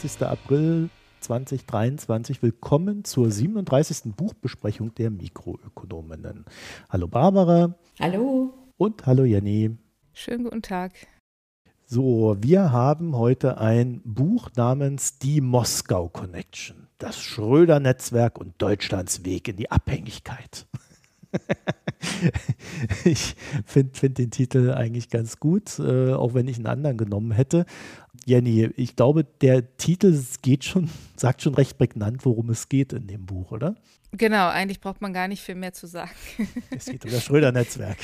Dienstag, der 25. April 2023. Willkommen zur 37. Buchbesprechung der Mikroökonominnen. Hallo Barbara. Hallo. Und hallo Jenny. Schönen guten Tag. So, wir haben heute ein Buch namens Die Moskau Connection. Das Schröder-Netzwerk und Deutschlands Weg in die Abhängigkeit. ich finde find den Titel eigentlich ganz gut, äh, auch wenn ich einen anderen genommen hätte. Jenny, ich glaube, der Titel geht schon, sagt schon recht prägnant, worum es geht in dem Buch, oder? Genau, eigentlich braucht man gar nicht viel mehr zu sagen. Es geht um das Schröder-Netzwerk.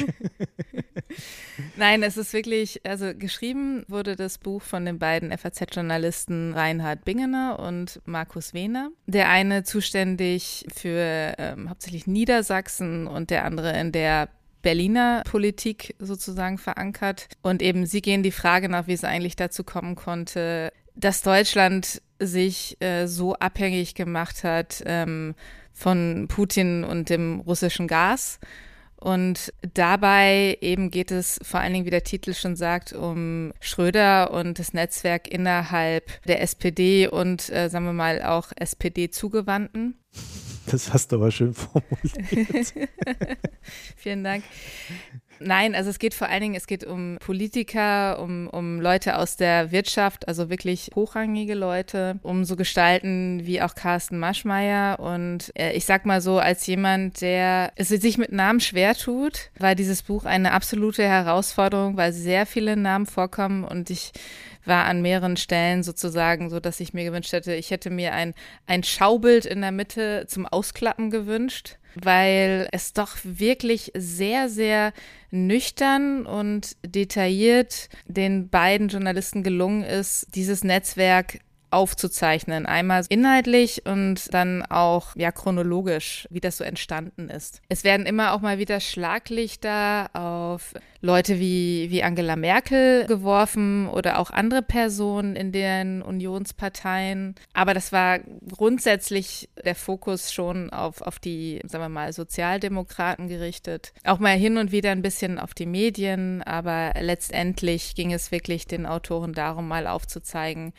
Nein, es ist wirklich, also geschrieben wurde das Buch von den beiden FAZ-Journalisten Reinhard Bingener und Markus Wehner. Der eine zuständig für ähm, hauptsächlich Niedersachsen und der andere in der Berliner Politik sozusagen verankert. Und eben sie gehen die Frage nach, wie es eigentlich dazu kommen konnte, dass Deutschland sich äh, so abhängig gemacht hat ähm, von Putin und dem russischen Gas. Und dabei eben geht es vor allen Dingen, wie der Titel schon sagt, um Schröder und das Netzwerk innerhalb der SPD und, äh, sagen wir mal, auch SPD-Zugewandten. Das hast du aber schön formuliert. Vielen Dank. Nein, also es geht vor allen Dingen, es geht um Politiker, um, um Leute aus der Wirtschaft, also wirklich hochrangige Leute, um so Gestalten wie auch Carsten Maschmeyer. Und äh, ich sag mal so, als jemand, der es sich mit Namen schwer tut, war dieses Buch eine absolute Herausforderung, weil sehr viele Namen vorkommen und ich war an mehreren Stellen sozusagen so, dass ich mir gewünscht hätte, ich hätte mir ein, ein Schaubild in der Mitte zum Ausklappen gewünscht, weil es doch wirklich sehr, sehr nüchtern und detailliert den beiden Journalisten gelungen ist, dieses Netzwerk aufzuzeichnen. Einmal inhaltlich und dann auch ja chronologisch, wie das so entstanden ist. Es werden immer auch mal wieder Schlaglichter auf Leute wie, wie Angela Merkel geworfen oder auch andere Personen in den Unionsparteien. Aber das war grundsätzlich der Fokus schon auf, auf die, sagen wir mal, Sozialdemokraten gerichtet. Auch mal hin und wieder ein bisschen auf die Medien, aber letztendlich ging es wirklich den Autoren darum, mal aufzuzeigen,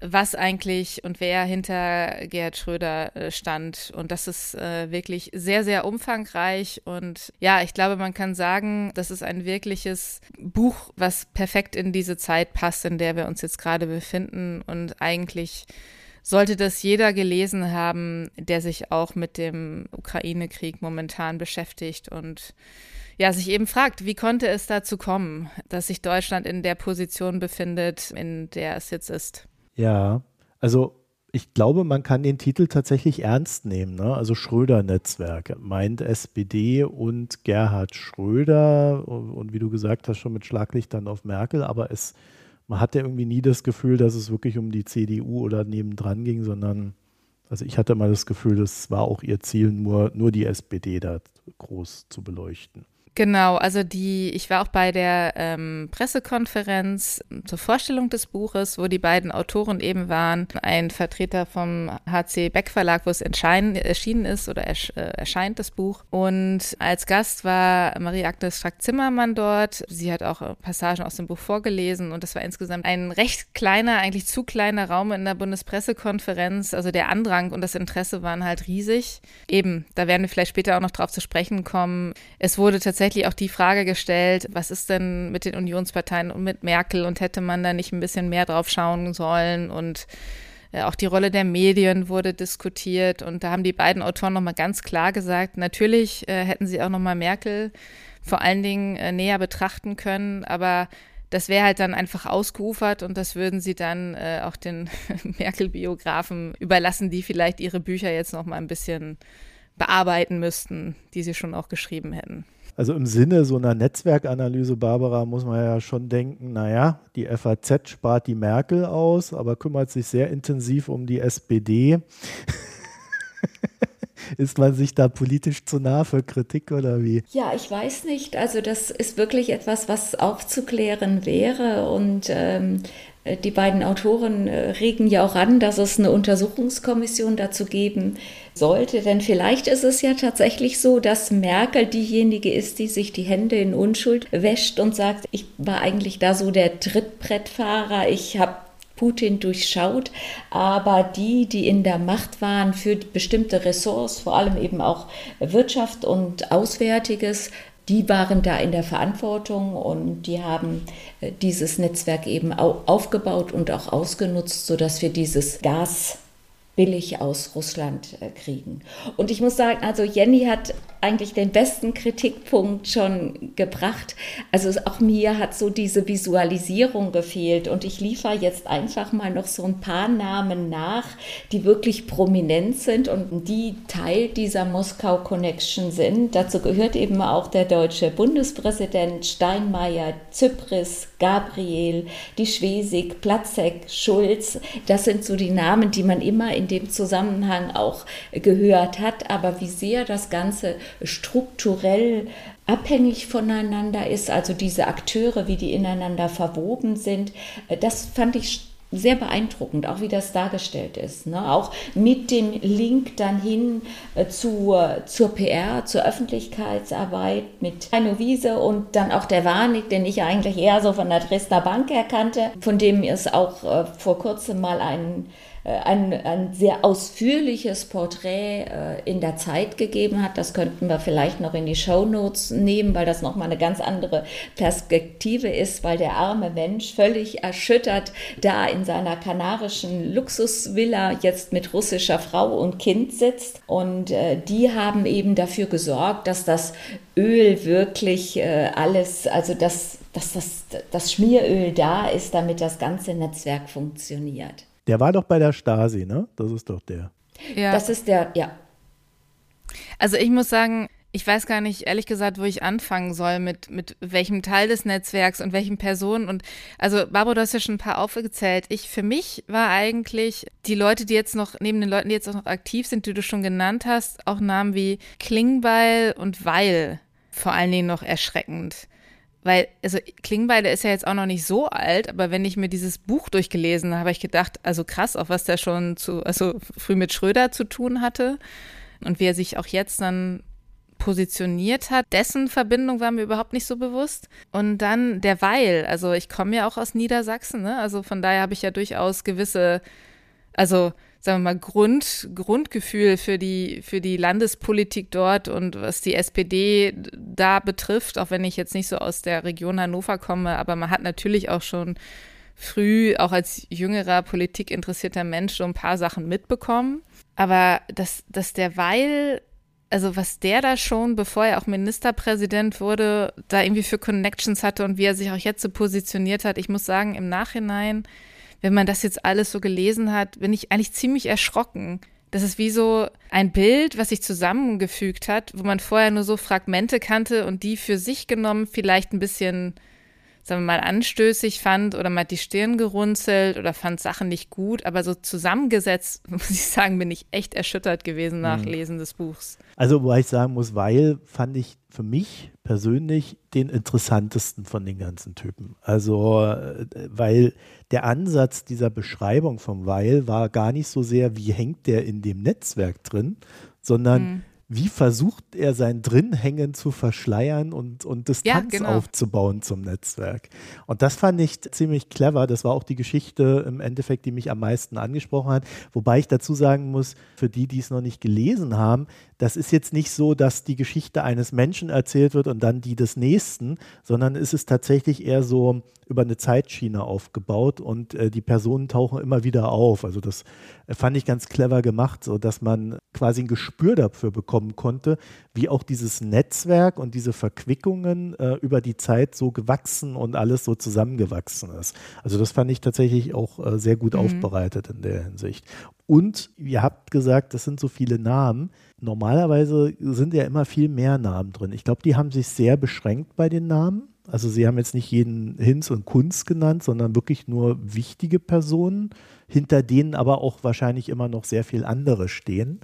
was eigentlich und wer hinter Gerhard Schröder äh, stand. Und das ist äh, wirklich sehr, sehr umfangreich. Und ja, ich glaube, man kann sagen, das ist ein wirkliches Buch, was perfekt in diese Zeit passt, in der wir uns jetzt gerade befinden. Und eigentlich sollte das jeder gelesen haben, der sich auch mit dem Ukraine-Krieg momentan beschäftigt und ja, sich eben fragt, wie konnte es dazu kommen, dass sich Deutschland in der Position befindet, in der es jetzt ist. Ja, also ich glaube, man kann den Titel tatsächlich ernst nehmen. Ne? Also Schröder-Netzwerk meint SPD und Gerhard Schröder und wie du gesagt hast, schon mit Schlaglichtern auf Merkel, aber es, man hatte irgendwie nie das Gefühl, dass es wirklich um die CDU oder nebendran ging, sondern also ich hatte mal das Gefühl, das war auch ihr Ziel, nur, nur die SPD da groß zu beleuchten. Genau, also die, ich war auch bei der ähm, Pressekonferenz zur Vorstellung des Buches, wo die beiden Autoren eben waren. Ein Vertreter vom HC Beck Verlag, wo es erschienen ist oder ersch äh, erscheint das Buch. Und als Gast war Marie-Agnes Strack-Zimmermann dort. Sie hat auch Passagen aus dem Buch vorgelesen und das war insgesamt ein recht kleiner, eigentlich zu kleiner Raum in der Bundespressekonferenz. Also der Andrang und das Interesse waren halt riesig. Eben, da werden wir vielleicht später auch noch drauf zu sprechen kommen. Es wurde tatsächlich tatsächlich auch die Frage gestellt, was ist denn mit den Unionsparteien und mit Merkel und hätte man da nicht ein bisschen mehr drauf schauen sollen und äh, auch die Rolle der Medien wurde diskutiert und da haben die beiden Autoren nochmal ganz klar gesagt, natürlich äh, hätten sie auch nochmal Merkel vor allen Dingen äh, näher betrachten können, aber das wäre halt dann einfach ausgeufert und das würden sie dann äh, auch den Merkel-Biografen überlassen, die vielleicht ihre Bücher jetzt noch mal ein bisschen bearbeiten müssten, die sie schon auch geschrieben hätten. Also im Sinne so einer Netzwerkanalyse, Barbara, muss man ja schon denken, naja, die FAZ spart die Merkel aus, aber kümmert sich sehr intensiv um die SPD. ist man sich da politisch zu nah für Kritik oder wie? Ja, ich weiß nicht. Also das ist wirklich etwas, was aufzuklären wäre. Und ähm, die beiden Autoren äh, regen ja auch an, dass es eine Untersuchungskommission dazu geben sollte. Denn vielleicht ist es ja tatsächlich so, dass Merkel diejenige ist, die sich die Hände in Unschuld wäscht und sagt, ich war eigentlich da so der Trittbrettfahrer, ich habe Putin durchschaut, aber die, die in der Macht waren für bestimmte Ressorts, vor allem eben auch Wirtschaft und Auswärtiges, die waren da in der Verantwortung und die haben äh, dieses Netzwerk eben aufgebaut und auch ausgenutzt, sodass wir dieses Gas billig aus Russland äh, kriegen. Und ich muss sagen, also Jenny hat eigentlich den besten Kritikpunkt schon gebracht. Also auch mir hat so diese Visualisierung gefehlt und ich liefere jetzt einfach mal noch so ein paar Namen nach, die wirklich prominent sind und die Teil dieser Moskau Connection sind. Dazu gehört eben auch der deutsche Bundespräsident Steinmeier, Zypris, Gabriel, die Schwesig, Platzek, Schulz. Das sind so die Namen, die man immer in dem Zusammenhang auch gehört hat. Aber wie sehr das Ganze strukturell abhängig voneinander ist, also diese Akteure, wie die ineinander verwoben sind, äh, das fand ich sehr beeindruckend, auch wie das dargestellt ist. Ne? Auch mit dem Link dann hin äh, zur, zur PR, zur Öffentlichkeitsarbeit mit Heino Wiese und dann auch der Warnig, den ich eigentlich eher so von der Dresdner Bank erkannte, von dem es auch äh, vor kurzem mal einen ein, ein sehr ausführliches Porträt äh, in der Zeit gegeben hat. Das könnten wir vielleicht noch in die Show Notes nehmen, weil das nochmal eine ganz andere Perspektive ist, weil der arme Mensch völlig erschüttert da in seiner kanarischen Luxusvilla jetzt mit russischer Frau und Kind sitzt. Und äh, die haben eben dafür gesorgt, dass das Öl wirklich alles, also dass, dass das, das Schmieröl da ist, damit das ganze Netzwerk funktioniert. Der war doch bei der Stasi, ne? Das ist doch der. Ja. Das ist der, ja. Also ich muss sagen, ich weiß gar nicht, ehrlich gesagt, wo ich anfangen soll, mit, mit welchem Teil des Netzwerks und welchen Personen. Und also, Barbara, du hast ja schon ein paar aufgezählt. Ich, für mich war eigentlich die Leute, die jetzt noch, neben den Leuten, die jetzt auch noch aktiv sind, die du schon genannt hast, auch Namen wie Klingbeil und Weil vor allen Dingen noch erschreckend. Weil, also Klingbeil, ist ja jetzt auch noch nicht so alt, aber wenn ich mir dieses Buch durchgelesen habe, habe ich gedacht, also krass, auf was der schon zu, also früh mit Schröder zu tun hatte und wie er sich auch jetzt dann positioniert hat, dessen Verbindung war mir überhaupt nicht so bewusst. Und dann der Weil, also ich komme ja auch aus Niedersachsen, ne? also von daher habe ich ja durchaus gewisse, also sagen wir mal, Grund, Grundgefühl für die, für die Landespolitik dort und was die SPD da betrifft, auch wenn ich jetzt nicht so aus der Region Hannover komme, aber man hat natürlich auch schon früh, auch als jüngerer politikinteressierter Mensch, so ein paar Sachen mitbekommen. Aber dass, dass der Weil, also was der da schon, bevor er auch Ministerpräsident wurde, da irgendwie für Connections hatte und wie er sich auch jetzt so positioniert hat, ich muss sagen, im Nachhinein, wenn man das jetzt alles so gelesen hat, bin ich eigentlich ziemlich erschrocken. Das ist wie so ein Bild, was sich zusammengefügt hat, wo man vorher nur so Fragmente kannte und die für sich genommen vielleicht ein bisschen, sagen wir mal, anstößig fand oder mal die Stirn gerunzelt oder fand Sachen nicht gut. Aber so zusammengesetzt, muss ich sagen, bin ich echt erschüttert gewesen nach mhm. Lesen des Buchs. Also, wo ich sagen muss, weil fand ich für mich persönlich den interessantesten von den ganzen Typen. Also, äh, weil der Ansatz dieser Beschreibung vom Weil war gar nicht so sehr, wie hängt der in dem Netzwerk drin, sondern mhm wie versucht er sein Drinhängen zu verschleiern und, und Distanz ja, genau. aufzubauen zum Netzwerk. Und das fand ich ziemlich clever. Das war auch die Geschichte im Endeffekt, die mich am meisten angesprochen hat. Wobei ich dazu sagen muss, für die, die es noch nicht gelesen haben, das ist jetzt nicht so, dass die Geschichte eines Menschen erzählt wird und dann die des nächsten, sondern es ist tatsächlich eher so über eine Zeitschiene aufgebaut und äh, die Personen tauchen immer wieder auf. Also das äh, fand ich ganz clever gemacht, so dass man quasi ein Gespür dafür bekommen konnte, wie auch dieses Netzwerk und diese Verquickungen äh, über die Zeit so gewachsen und alles so zusammengewachsen ist. Also das fand ich tatsächlich auch äh, sehr gut mhm. aufbereitet in der Hinsicht. Und ihr habt gesagt, das sind so viele Namen. Normalerweise sind ja immer viel mehr Namen drin. Ich glaube, die haben sich sehr beschränkt bei den Namen. Also sie haben jetzt nicht jeden Hinz und Kunz genannt, sondern wirklich nur wichtige Personen, hinter denen aber auch wahrscheinlich immer noch sehr viel andere stehen.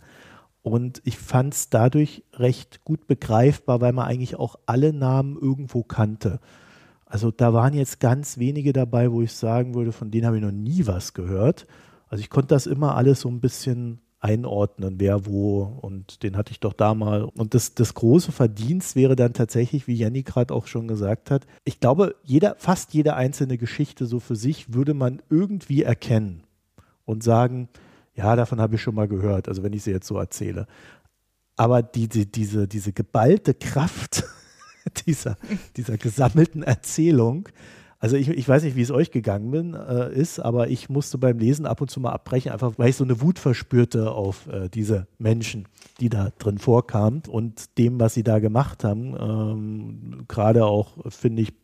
Und ich fand es dadurch recht gut begreifbar, weil man eigentlich auch alle Namen irgendwo kannte. Also da waren jetzt ganz wenige dabei, wo ich sagen würde, von denen habe ich noch nie was gehört. Also ich konnte das immer alles so ein bisschen einordnen, wer wo und den hatte ich doch da mal. Und das, das große Verdienst wäre dann tatsächlich, wie Jenny gerade auch schon gesagt hat, ich glaube, jeder, fast jede einzelne Geschichte so für sich würde man irgendwie erkennen und sagen, ja, davon habe ich schon mal gehört, also wenn ich sie jetzt so erzähle. Aber die, die, diese, diese geballte Kraft dieser, dieser gesammelten Erzählung, also ich, ich weiß nicht, wie es euch gegangen bin, äh, ist, aber ich musste beim Lesen ab und zu mal abbrechen, einfach weil ich so eine Wut verspürte auf äh, diese Menschen, die da drin vorkamen und dem, was sie da gemacht haben. Ähm, Gerade auch, finde ich,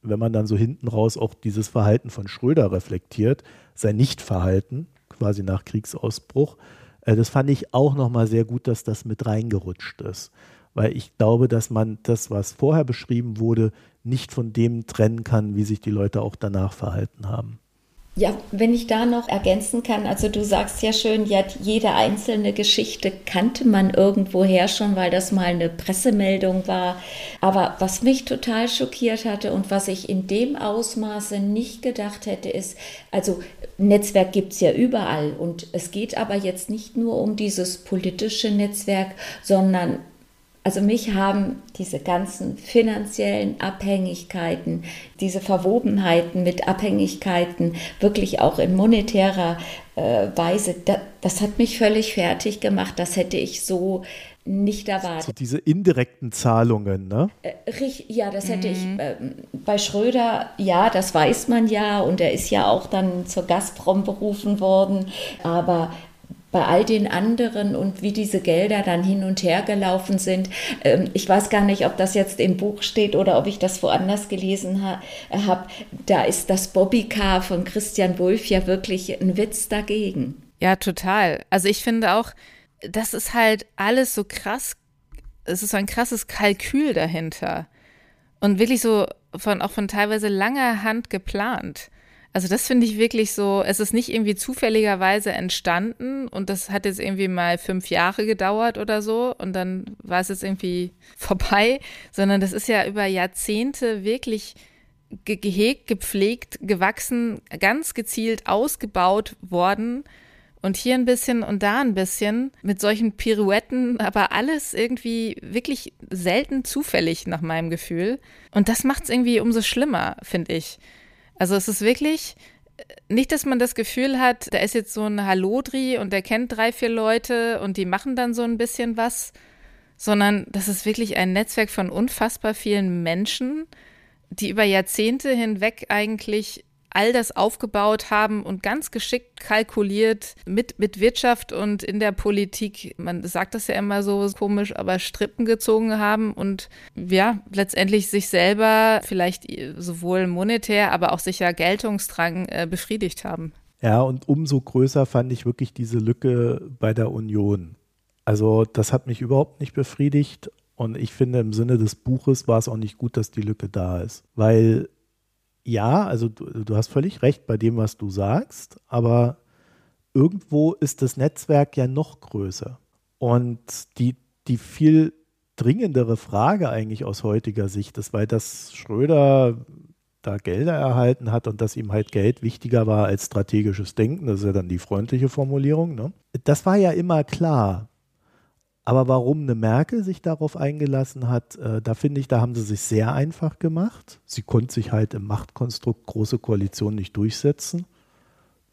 wenn man dann so hinten raus auch dieses Verhalten von Schröder reflektiert, sein Nichtverhalten, quasi nach Kriegsausbruch, äh, das fand ich auch nochmal sehr gut, dass das mit reingerutscht ist weil ich glaube, dass man das, was vorher beschrieben wurde, nicht von dem trennen kann, wie sich die Leute auch danach verhalten haben. Ja, wenn ich da noch ergänzen kann, also du sagst ja schön, ja, jede einzelne Geschichte kannte man irgendwoher schon, weil das mal eine Pressemeldung war. Aber was mich total schockiert hatte und was ich in dem Ausmaße nicht gedacht hätte, ist, also Netzwerk gibt es ja überall und es geht aber jetzt nicht nur um dieses politische Netzwerk, sondern also mich haben diese ganzen finanziellen Abhängigkeiten, diese Verwobenheiten mit Abhängigkeiten, wirklich auch in monetärer äh, Weise, da, das hat mich völlig fertig gemacht. Das hätte ich so nicht erwartet. So diese indirekten Zahlungen, ne? Äh, ja, das hätte mhm. ich äh, bei Schröder, ja, das weiß man ja und er ist ja auch dann zur Gazprom berufen worden, aber bei all den anderen und wie diese Gelder dann hin und her gelaufen sind. Ähm, ich weiß gar nicht, ob das jetzt im Buch steht oder ob ich das woanders gelesen ha habe. Da ist das Bobbycar von Christian Wulff ja wirklich ein Witz dagegen. Ja, total. Also ich finde auch, das ist halt alles so krass. Es ist so ein krasses Kalkül dahinter. Und wirklich so von, auch von teilweise langer Hand geplant. Also das finde ich wirklich so, es ist nicht irgendwie zufälligerweise entstanden und das hat jetzt irgendwie mal fünf Jahre gedauert oder so und dann war es jetzt irgendwie vorbei, sondern das ist ja über Jahrzehnte wirklich ge gehegt, gepflegt, gewachsen, ganz gezielt ausgebaut worden. Und hier ein bisschen und da ein bisschen mit solchen Pirouetten, aber alles irgendwie wirklich selten zufällig nach meinem Gefühl. Und das macht es irgendwie umso schlimmer, finde ich. Also es ist wirklich äh, nicht, dass man das Gefühl hat, da ist jetzt so ein Hallodri und der kennt drei, vier Leute und die machen dann so ein bisschen was, sondern das ist wirklich ein Netzwerk von unfassbar vielen Menschen, die über Jahrzehnte hinweg eigentlich all das aufgebaut haben und ganz geschickt kalkuliert mit, mit Wirtschaft und in der Politik, man sagt das ja immer so komisch, aber Strippen gezogen haben und ja, letztendlich sich selber vielleicht sowohl monetär, aber auch sicher Geltungsdrang äh, befriedigt haben. Ja, und umso größer fand ich wirklich diese Lücke bei der Union. Also das hat mich überhaupt nicht befriedigt und ich finde, im Sinne des Buches war es auch nicht gut, dass die Lücke da ist. Weil ja, also du, du, hast völlig recht bei dem, was du sagst, aber irgendwo ist das Netzwerk ja noch größer. Und die, die viel dringendere Frage eigentlich aus heutiger Sicht ist, weil das Schröder da Gelder erhalten hat und dass ihm halt Geld wichtiger war als strategisches Denken, das ist ja dann die freundliche Formulierung, ne? das war ja immer klar. Aber warum eine Merkel sich darauf eingelassen hat, äh, da finde ich, da haben sie sich sehr einfach gemacht. Sie konnte sich halt im Machtkonstrukt große Koalition nicht durchsetzen.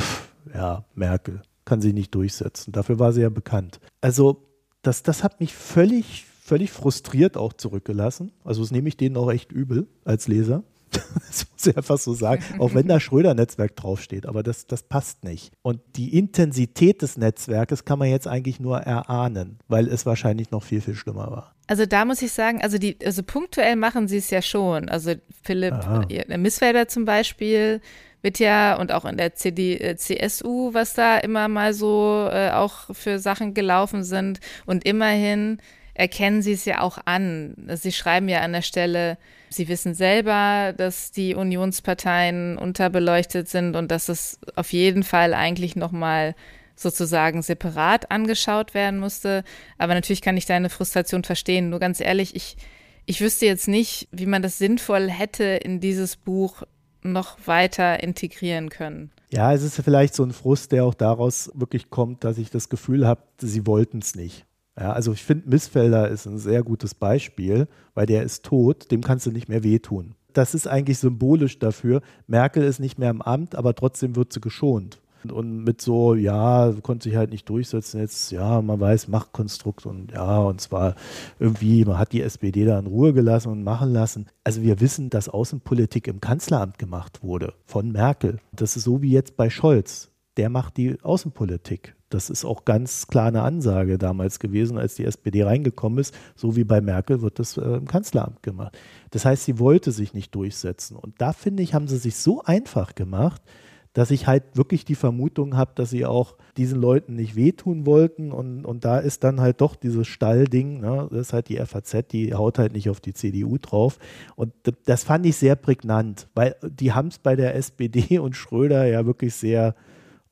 Pff, ja, Merkel kann sie nicht durchsetzen. Dafür war sie ja bekannt. Also das, das hat mich völlig, völlig frustriert auch zurückgelassen. Also das nehme ich denen auch echt übel als Leser. Das muss ich einfach so sagen. Auch wenn da Schröder-Netzwerk draufsteht, aber das, das passt nicht. Und die Intensität des Netzwerkes kann man jetzt eigentlich nur erahnen, weil es wahrscheinlich noch viel, viel schlimmer war. Also da muss ich sagen, also die, also punktuell machen sie es ja schon. Also Philipp Missfelder zum Beispiel wird ja und auch in der CD, äh, CSU, was da immer mal so äh, auch für Sachen gelaufen sind. Und immerhin erkennen sie es ja auch an. Sie schreiben ja an der Stelle, sie wissen selber, dass die Unionsparteien unterbeleuchtet sind und dass es auf jeden Fall eigentlich nochmal sozusagen separat angeschaut werden musste. Aber natürlich kann ich deine Frustration verstehen. Nur ganz ehrlich, ich, ich wüsste jetzt nicht, wie man das sinnvoll hätte in dieses Buch noch weiter integrieren können. Ja, es ist vielleicht so ein Frust, der auch daraus wirklich kommt, dass ich das Gefühl habe, sie wollten es nicht. Ja, also ich finde, Missfelder ist ein sehr gutes Beispiel, weil der ist tot, dem kannst du nicht mehr wehtun. Das ist eigentlich symbolisch dafür. Merkel ist nicht mehr im Amt, aber trotzdem wird sie geschont. Und mit so, ja, konnte sich halt nicht durchsetzen. Jetzt, ja, man weiß, Machtkonstrukt und ja, und zwar irgendwie, man hat die SPD da in Ruhe gelassen und machen lassen. Also wir wissen, dass Außenpolitik im Kanzleramt gemacht wurde von Merkel. Das ist so wie jetzt bei Scholz. Der macht die Außenpolitik. Das ist auch ganz klar eine Ansage damals gewesen, als die SPD reingekommen ist. So wie bei Merkel wird das äh, im Kanzleramt gemacht. Das heißt, sie wollte sich nicht durchsetzen. Und da finde ich, haben sie sich so einfach gemacht, dass ich halt wirklich die Vermutung habe, dass sie auch diesen Leuten nicht wehtun wollten. Und, und da ist dann halt doch dieses Stallding, ne? das ist halt die FAZ, die haut halt nicht auf die CDU drauf. Und das fand ich sehr prägnant, weil die haben es bei der SPD und Schröder ja wirklich sehr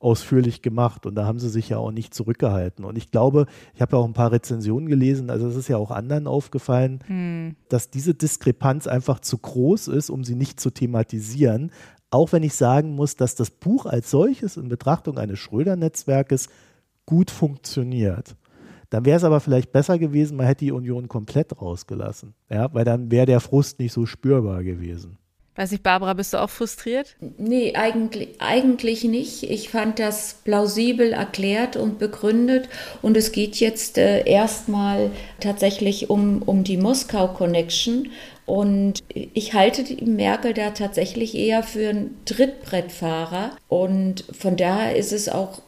ausführlich gemacht und da haben sie sich ja auch nicht zurückgehalten. Und ich glaube, ich habe ja auch ein paar Rezensionen gelesen, also es ist ja auch anderen aufgefallen, hm. dass diese Diskrepanz einfach zu groß ist, um sie nicht zu thematisieren. Auch wenn ich sagen muss, dass das Buch als solches in Betrachtung eines Schröder-Netzwerkes gut funktioniert. Dann wäre es aber vielleicht besser gewesen, man hätte die Union komplett rausgelassen. Ja, weil dann wäre der Frust nicht so spürbar gewesen. Weiß ich, Barbara, bist du auch frustriert? Nee, eigentlich, eigentlich nicht. Ich fand das plausibel erklärt und begründet. Und es geht jetzt äh, erstmal tatsächlich um, um die Moskau-Connection. Und ich halte die Merkel da tatsächlich eher für einen Trittbrettfahrer. Und von daher ist es auch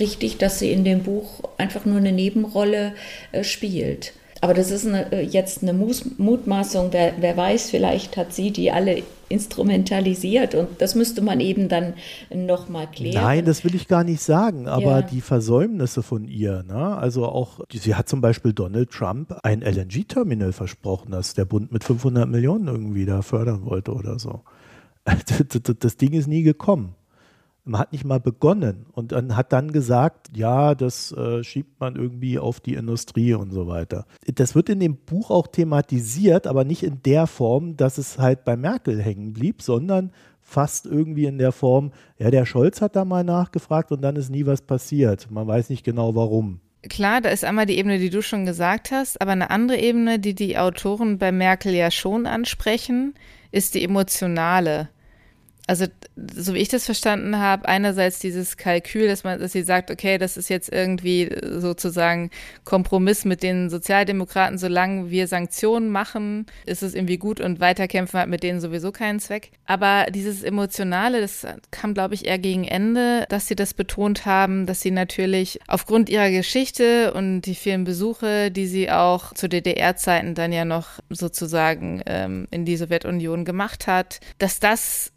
richtig, dass sie in dem Buch einfach nur eine Nebenrolle äh, spielt. Aber das ist eine, äh, jetzt eine Mutmaßung, wer, wer weiß, vielleicht hat sie die alle instrumentalisiert und das müsste man eben dann nochmal klären. Nein, das will ich gar nicht sagen, aber ja. die Versäumnisse von ihr, ne? also auch, sie hat zum Beispiel Donald Trump ein LNG-Terminal versprochen, das der Bund mit 500 Millionen irgendwie da fördern wollte oder so. Das Ding ist nie gekommen. Man hat nicht mal begonnen und dann hat dann gesagt, ja, das äh, schiebt man irgendwie auf die Industrie und so weiter. Das wird in dem Buch auch thematisiert, aber nicht in der Form, dass es halt bei Merkel hängen blieb, sondern fast irgendwie in der Form, ja, der Scholz hat da mal nachgefragt und dann ist nie was passiert. Man weiß nicht genau warum. Klar, da ist einmal die Ebene, die du schon gesagt hast, aber eine andere Ebene, die die Autoren bei Merkel ja schon ansprechen, ist die emotionale also so wie ich das verstanden habe, einerseits dieses Kalkül, dass man, dass sie sagt, okay, das ist jetzt irgendwie sozusagen Kompromiss mit den Sozialdemokraten, solange wir Sanktionen machen, ist es irgendwie gut und weiterkämpfen hat mit denen sowieso keinen Zweck. Aber dieses Emotionale, das kam, glaube ich, eher gegen Ende, dass sie das betont haben, dass sie natürlich aufgrund ihrer Geschichte und die vielen Besuche, die sie auch zu DDR-Zeiten dann ja noch sozusagen ähm, in die Sowjetunion gemacht hat, dass das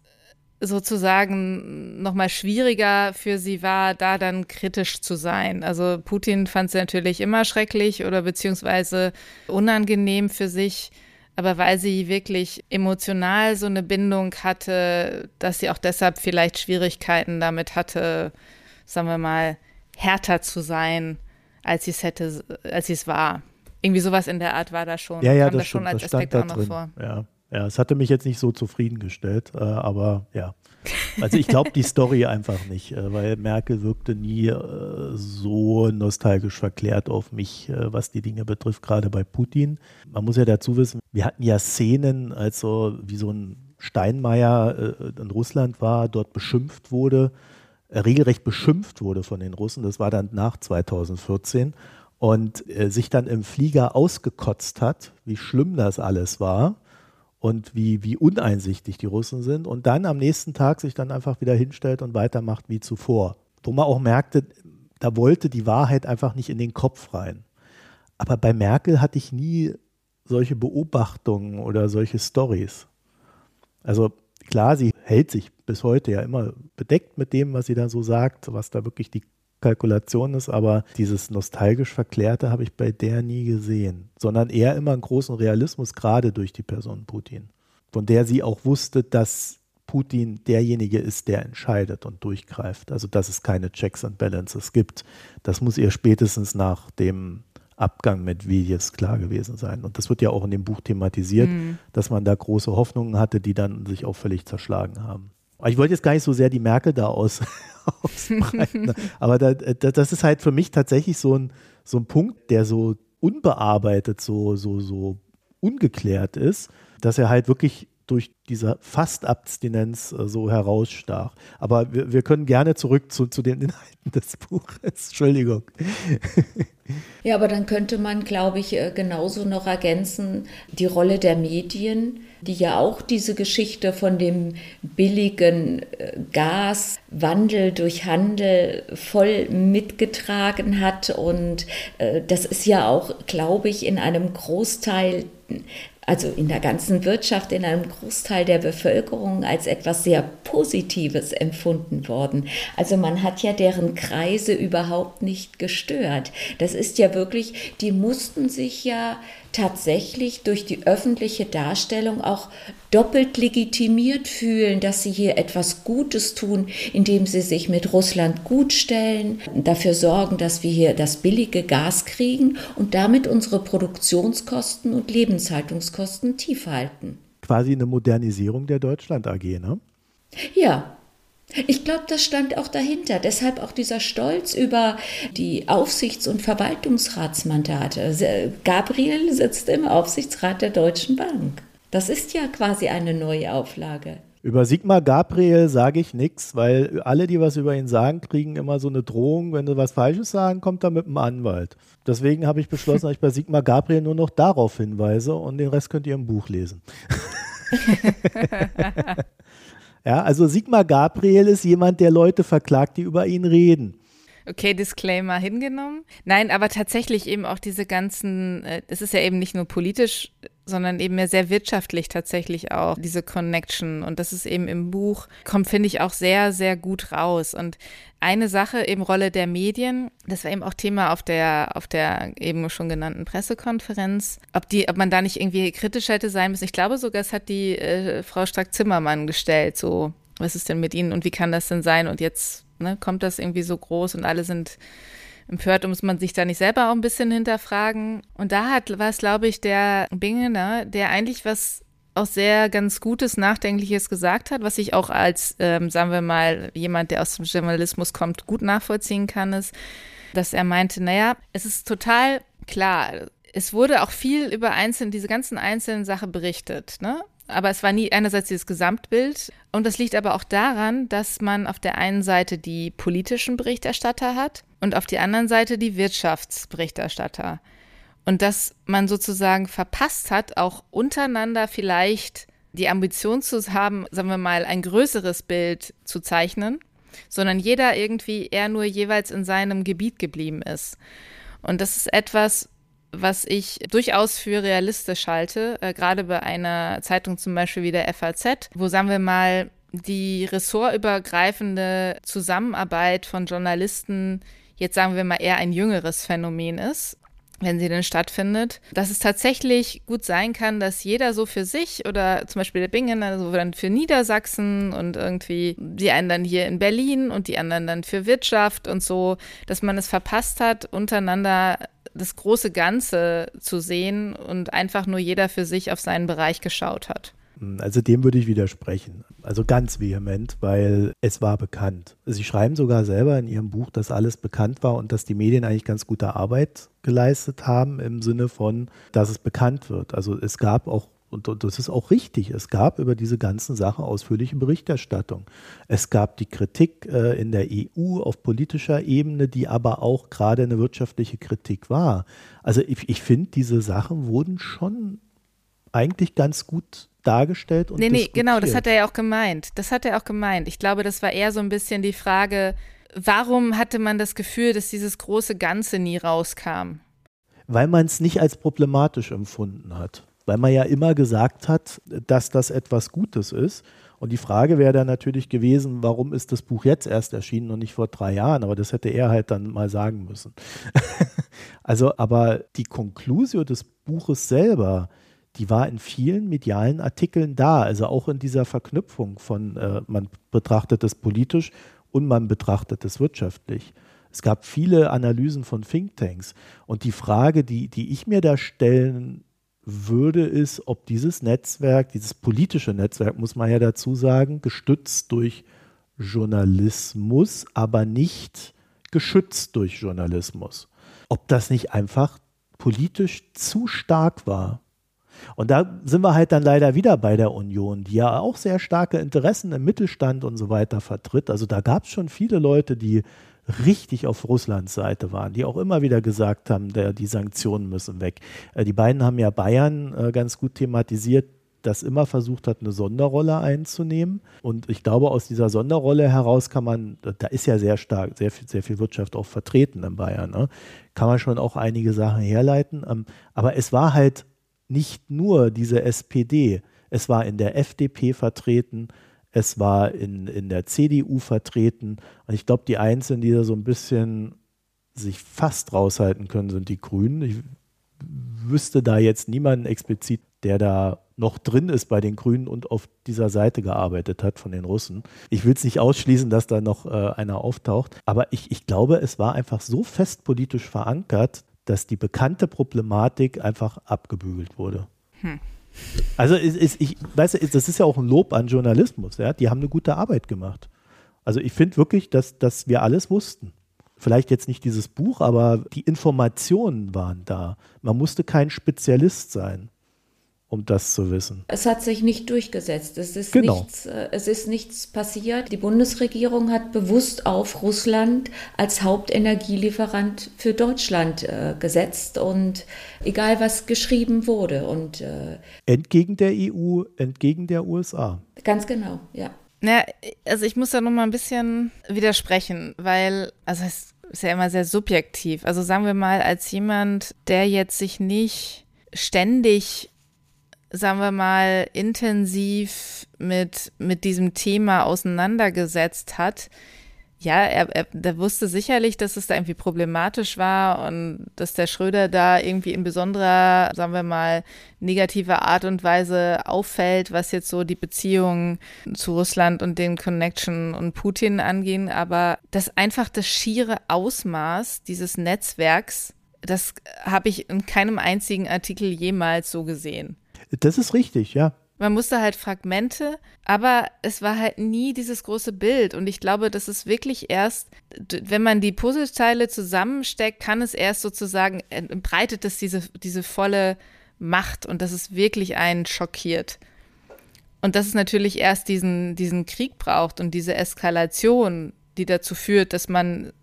sozusagen nochmal schwieriger für sie war, da dann kritisch zu sein. Also Putin fand sie natürlich immer schrecklich oder beziehungsweise unangenehm für sich. Aber weil sie wirklich emotional so eine Bindung hatte, dass sie auch deshalb vielleicht Schwierigkeiten damit hatte, sagen wir mal, härter zu sein, als sie es hätte, als sie es war. Irgendwie sowas in der Art war da schon. Ja, ja, Kam das, da schon als Aspekt auch noch drin. vor. Ja. Ja, es hatte mich jetzt nicht so zufriedengestellt, äh, aber ja. Also ich glaube die Story einfach nicht, äh, weil Merkel wirkte nie äh, so nostalgisch verklärt auf mich, äh, was die Dinge betrifft, gerade bei Putin. Man muss ja dazu wissen, wir hatten ja Szenen, als so wie so ein Steinmeier äh, in Russland war, dort beschimpft wurde, äh, regelrecht beschimpft wurde von den Russen. Das war dann nach 2014 und sich dann im Flieger ausgekotzt hat, wie schlimm das alles war und wie, wie uneinsichtig die Russen sind und dann am nächsten Tag sich dann einfach wieder hinstellt und weitermacht wie zuvor. Wo man auch merkte, da wollte die Wahrheit einfach nicht in den Kopf rein. Aber bei Merkel hatte ich nie solche Beobachtungen oder solche Stories. Also klar, sie hält sich bis heute ja immer bedeckt mit dem, was sie da so sagt, was da wirklich die Kalkulation ist, aber dieses nostalgisch Verklärte habe ich bei der nie gesehen, sondern eher immer einen großen Realismus, gerade durch die Person Putin, von der sie auch wusste, dass Putin derjenige ist, der entscheidet und durchgreift. Also dass es keine Checks and Balances gibt. Das muss ihr spätestens nach dem Abgang mit Viljes klar gewesen sein. Und das wird ja auch in dem Buch thematisiert, mhm. dass man da große Hoffnungen hatte, die dann sich auch völlig zerschlagen haben. Ich wollte jetzt gar nicht so sehr die Merkel da aus, ausbreiten, ne? aber da, das ist halt für mich tatsächlich so ein, so ein Punkt, der so unbearbeitet, so, so, so ungeklärt ist, dass er halt wirklich durch diese Fastabstinenz äh, so herausstach. Aber wir, wir können gerne zurück zu, zu den Inhalten des Buches. Entschuldigung. Ja, aber dann könnte man, glaube ich, äh, genauso noch ergänzen, die Rolle der Medien, die ja auch diese Geschichte von dem billigen äh, Gaswandel durch Handel voll mitgetragen hat. Und das ist ja auch, glaube ich, in einem Großteil also in der ganzen Wirtschaft, in einem Großteil der Bevölkerung als etwas sehr Positives empfunden worden. Also man hat ja deren Kreise überhaupt nicht gestört. Das ist ja wirklich, die mussten sich ja tatsächlich durch die öffentliche Darstellung auch doppelt legitimiert fühlen, dass sie hier etwas Gutes tun, indem sie sich mit Russland gutstellen, dafür sorgen, dass wir hier das billige Gas kriegen und damit unsere Produktionskosten und Lebenshaltungskosten tief halten. Quasi eine Modernisierung der Deutschland AG, ne? Ja, ich glaube, das stand auch dahinter. Deshalb auch dieser Stolz über die Aufsichts- und Verwaltungsratsmandate. Gabriel sitzt im Aufsichtsrat der Deutschen Bank. Das ist ja quasi eine neue Auflage. Über Sigmar Gabriel sage ich nichts, weil alle, die was über ihn sagen, kriegen immer so eine Drohung. Wenn sie was Falsches sagen, kommt er mit einem Anwalt. Deswegen habe ich beschlossen, dass ich bei Sigmar Gabriel nur noch darauf hinweise und den Rest könnt ihr im Buch lesen. Ja, also Sigmar Gabriel ist jemand, der Leute verklagt, die über ihn reden. Okay, Disclaimer hingenommen. Nein, aber tatsächlich eben auch diese ganzen, äh, es ist ja eben nicht nur politisch, sondern eben mehr sehr wirtschaftlich tatsächlich auch, diese Connection. Und das ist eben im Buch, kommt, finde ich, auch sehr, sehr gut raus. Und eine Sache, eben Rolle der Medien, das war eben auch Thema auf der, auf der eben schon genannten Pressekonferenz, ob die, ob man da nicht irgendwie kritisch hätte sein müssen. Ich glaube sogar, es hat die äh, Frau Strack-Zimmermann gestellt, so, was ist denn mit Ihnen und wie kann das denn sein? Und jetzt Ne? Kommt das irgendwie so groß und alle sind empört, muss man sich da nicht selber auch ein bisschen hinterfragen. Und da hat war es, glaube ich, der Bingener, der eigentlich was auch sehr ganz Gutes, Nachdenkliches gesagt hat, was ich auch als, ähm, sagen wir mal, jemand, der aus dem Journalismus kommt, gut nachvollziehen kann, ist, dass er meinte, naja, es ist total klar, es wurde auch viel über einzelne, diese ganzen einzelnen Sachen berichtet, ne? Aber es war nie einerseits dieses Gesamtbild. Und das liegt aber auch daran, dass man auf der einen Seite die politischen Berichterstatter hat und auf der anderen Seite die Wirtschaftsberichterstatter. Und dass man sozusagen verpasst hat, auch untereinander vielleicht die Ambition zu haben, sagen wir mal, ein größeres Bild zu zeichnen, sondern jeder irgendwie eher nur jeweils in seinem Gebiet geblieben ist. Und das ist etwas, was ich durchaus für realistisch halte, äh, gerade bei einer Zeitung zum Beispiel wie der FAZ, wo sagen wir mal die ressortübergreifende Zusammenarbeit von Journalisten jetzt sagen wir mal eher ein jüngeres Phänomen ist wenn sie denn stattfindet, dass es tatsächlich gut sein kann, dass jeder so für sich oder zum Beispiel der Bingen, also dann für Niedersachsen und irgendwie die einen dann hier in Berlin und die anderen dann für Wirtschaft und so, dass man es verpasst hat, untereinander das große Ganze zu sehen und einfach nur jeder für sich auf seinen Bereich geschaut hat. Also dem würde ich widersprechen. Also ganz vehement, weil es war bekannt. Sie schreiben sogar selber in Ihrem Buch, dass alles bekannt war und dass die Medien eigentlich ganz gute Arbeit geleistet haben im Sinne von, dass es bekannt wird. Also es gab auch und das ist auch richtig. Es gab über diese ganzen Sachen ausführliche Berichterstattung. Es gab die Kritik äh, in der EU auf politischer Ebene, die aber auch gerade eine wirtschaftliche Kritik war. Also ich, ich finde, diese Sachen wurden schon eigentlich ganz gut dargestellt und Nee, nee, genau, das hat er ja auch gemeint. Das hat er auch gemeint. Ich glaube, das war eher so ein bisschen die Frage, warum hatte man das Gefühl, dass dieses große Ganze nie rauskam? Weil man es nicht als problematisch empfunden hat weil man ja immer gesagt hat, dass das etwas Gutes ist. Und die Frage wäre dann natürlich gewesen, warum ist das Buch jetzt erst erschienen und nicht vor drei Jahren? Aber das hätte er halt dann mal sagen müssen. also, aber die Konklusio des Buches selber, die war in vielen medialen Artikeln da. Also auch in dieser Verknüpfung von, äh, man betrachtet es politisch und man betrachtet es wirtschaftlich. Es gab viele Analysen von Thinktanks. Und die Frage, die, die ich mir da stellen würde es, ob dieses Netzwerk, dieses politische Netzwerk, muss man ja dazu sagen, gestützt durch Journalismus, aber nicht geschützt durch Journalismus. Ob das nicht einfach politisch zu stark war. Und da sind wir halt dann leider wieder bei der Union, die ja auch sehr starke Interessen im Mittelstand und so weiter vertritt. Also da gab es schon viele Leute, die richtig auf Russlands Seite waren, die auch immer wieder gesagt haben, der, die Sanktionen müssen weg. Äh, die beiden haben ja Bayern äh, ganz gut thematisiert, das immer versucht hat, eine Sonderrolle einzunehmen. Und ich glaube, aus dieser Sonderrolle heraus kann man, da ist ja sehr stark, sehr viel, sehr viel Wirtschaft auch vertreten in Bayern, ne? kann man schon auch einige Sachen herleiten. Ähm, aber es war halt nicht nur diese SPD, es war in der FDP vertreten, es war in, in der CDU vertreten. Und ich glaube, die Einzigen, die da so ein bisschen sich fast raushalten können, sind die Grünen. Ich wüsste da jetzt niemanden explizit, der da noch drin ist bei den Grünen und auf dieser Seite gearbeitet hat von den Russen. Ich will es nicht ausschließen, dass da noch äh, einer auftaucht, aber ich, ich glaube, es war einfach so fest politisch verankert, dass die bekannte Problematik einfach abgebügelt wurde. Hm. Also ist, ist, ich weiß, das ist ja auch ein Lob an Journalismus. Ja? Die haben eine gute Arbeit gemacht. Also ich finde wirklich, dass, dass wir alles wussten. Vielleicht jetzt nicht dieses Buch, aber die Informationen waren da. Man musste kein Spezialist sein um das zu wissen. Es hat sich nicht durchgesetzt. Es ist, genau. nichts, äh, es ist nichts passiert. Die Bundesregierung hat bewusst auf Russland als Hauptenergielieferant für Deutschland äh, gesetzt und egal was geschrieben wurde. Und, äh, entgegen der EU, entgegen der USA. Ganz genau, ja. Na, also ich muss da noch mal ein bisschen widersprechen, weil, also es ist ja immer sehr subjektiv. Also sagen wir mal, als jemand, der jetzt sich nicht ständig sagen wir mal, intensiv mit, mit diesem Thema auseinandergesetzt hat, ja, er, er der wusste sicherlich, dass es da irgendwie problematisch war und dass der Schröder da irgendwie in besonderer, sagen wir mal, negativer Art und Weise auffällt, was jetzt so die Beziehungen zu Russland und den Connection und Putin angehen. Aber das einfach das schiere Ausmaß dieses Netzwerks, das habe ich in keinem einzigen Artikel jemals so gesehen. Das ist richtig, ja. Man musste halt Fragmente, aber es war halt nie dieses große Bild. Und ich glaube, das ist wirklich erst, wenn man die Puzzleteile zusammensteckt, kann es erst sozusagen, breitet es diese, diese volle Macht und dass es wirklich einen schockiert. Und dass es natürlich erst diesen, diesen Krieg braucht und diese Eskalation, die dazu führt, dass man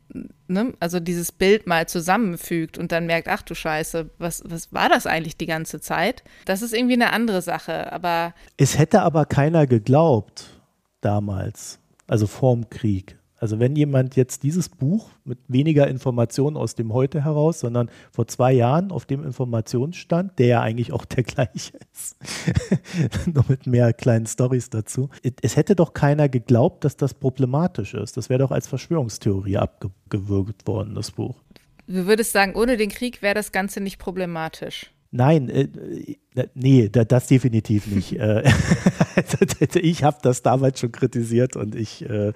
ne, also dieses Bild mal zusammenfügt und dann merkt, ach du Scheiße, was, was war das eigentlich die ganze Zeit? Das ist irgendwie eine andere Sache, aber. Es hätte aber keiner geglaubt damals, also vorm Krieg. Also wenn jemand jetzt dieses Buch mit weniger Informationen aus dem Heute heraus, sondern vor zwei Jahren auf dem Informationsstand, der ja eigentlich auch der gleiche ist, nur mit mehr kleinen Stories dazu, es hätte doch keiner geglaubt, dass das problematisch ist. Das wäre doch als Verschwörungstheorie abgewürgt worden, das Buch. Du würdest sagen, ohne den Krieg wäre das Ganze nicht problematisch. Nein, äh, äh nee, das definitiv nicht. Äh, ich habe das damals schon kritisiert und ich äh,